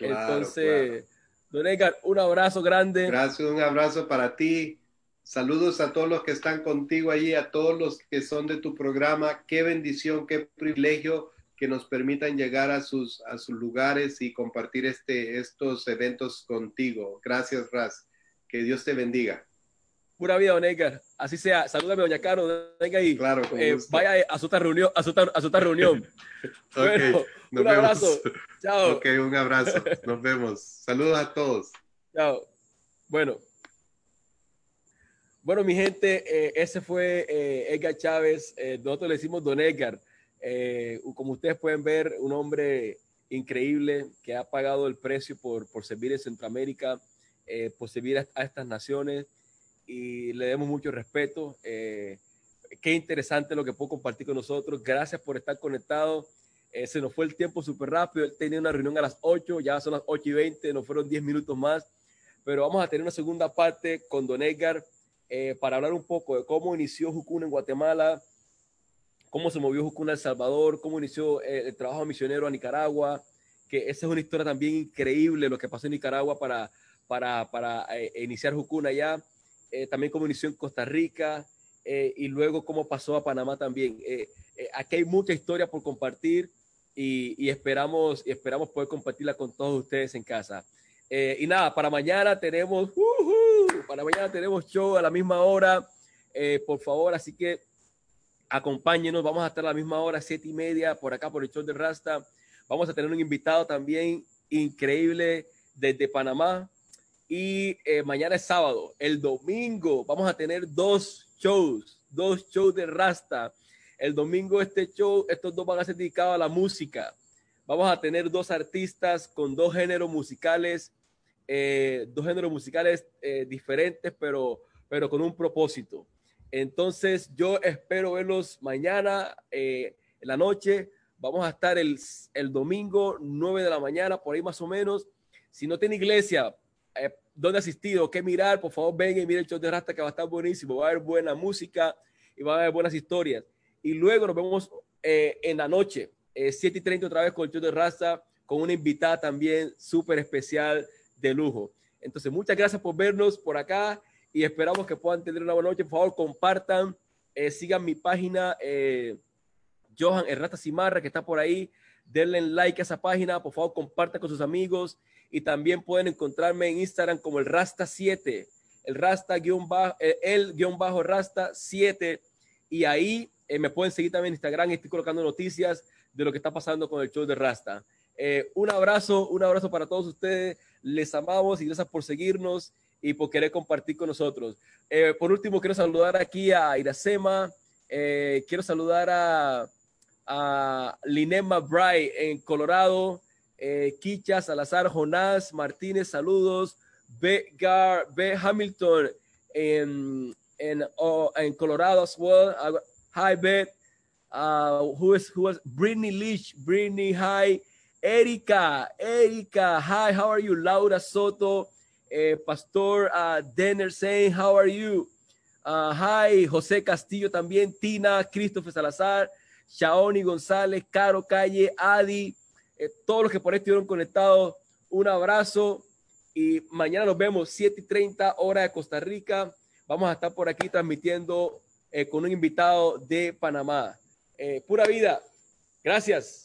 Entonces, don Edgar, un abrazo grande. Gracias, un abrazo para ti. Saludos a todos los que están contigo allí, a todos los que son de tu programa. Qué bendición, qué privilegio que nos permitan llegar a sus, a sus lugares y compartir este, estos eventos contigo. Gracias, Raz. Que Dios te bendiga. Pura vida, don Edgar. Así sea. Salúdame, doña Caro. Claro, eh, vaya a su reunión. A su, a su reunión. bueno, un abrazo. Chao. Ok, un abrazo. Nos vemos. Saludos a todos. Chao. Bueno. Bueno, mi gente, eh, ese fue eh, Edgar Chávez. nosotros le decimos Don Edgar. como ustedes pueden ver, un hombre increíble que ha pagado el precio por, por servir en Centroamérica, por servir a estas naciones y le demos mucho respeto. Eh, qué interesante lo que puedo compartir con nosotros. Gracias por estar conectado. Eh, se nos fue el tiempo súper rápido. Él tenía una reunión a las 8, ya son las 8 y 20, nos fueron 10 minutos más. Pero vamos a tener una segunda parte con Don Edgar eh, para hablar un poco de cómo inició Jucuna en Guatemala, cómo se movió Jucuna a El Salvador, cómo inició el trabajo misionero a Nicaragua, que esa es una historia también increíble lo que pasó en Nicaragua para, para, para iniciar Jucuna allá. Eh, también como inició en Costa Rica eh, y luego cómo pasó a Panamá también. Eh, aquí hay mucha historia por compartir y, esperamos, y esperamos poder compartirla con todos ustedes en casa. y nada, para mañana tenemos, para mañana tenemos show a la misma hora, por favor, así que acompáñenos, vamos a estar a la misma hora, siete y media, por acá por el show de Rasta. Vamos a tener un invitado también increíble desde Panamá, y eh, mañana es sábado. El domingo vamos a tener dos shows, dos shows de Rasta. El domingo este show, estos dos van a ser dedicados a la música. Vamos a tener dos artistas con dos géneros musicales, eh, dos géneros musicales eh, diferentes, pero, pero con un propósito. Entonces yo espero verlos mañana en la noche. Vamos a estar el, el domingo 9 de la mañana, por ahí más o menos. Si no tiene iglesia, eh, dónde asistir o qué mirar, por favor venga y mire el show de Rasta que va a estar buenísimo, va a haber buena música y va a haber buenas historias. Y luego nos vemos eh, en la noche, eh, 7 y 30 otra vez con el show de Rasta, con una invitada también súper especial de lujo. Entonces, muchas gracias por vernos por acá y esperamos que puedan tener una buena noche. Por favor, compartan, eh, sigan mi página, eh, Johan el Rasta Cimarra, que está por ahí. Denle like a esa página, por favor, compartan con sus amigos y también pueden encontrarme en Instagram como el Rasta7, el Rasta guion bajo, eh, el guion bajo Rasta 7 y ahí eh, me pueden seguir también en Instagram, estoy colocando noticias de lo que está pasando con el show de Rasta. Eh, un abrazo, un abrazo para todos ustedes, les amamos y gracias por seguirnos y por querer compartir con nosotros. Por último, quiero saludar aquí a Iracema, quiero saludar a, a Linema Bray en Colorado, eh, Kicha Salazar, Jonás Martínez, saludos, B. B. Hamilton en, en, en Colorado as well. Hi, Beth. Uh, who is who is Brittany Leach, Brittany, hi, Erika, Erika, hi, how are you? Laura Soto, eh, Pastor uh, Denner saying, how are you? Uh, hi, José Castillo también, Tina, Christopher Salazar, Shaoni González, Caro Calle, Adi, eh, todos los que por ahí estuvieron conectados, un abrazo y mañana nos vemos 7 y 30 hora de Costa Rica. Vamos a estar por aquí transmitiendo eh, con un invitado de Panamá. Eh, pura vida. Gracias.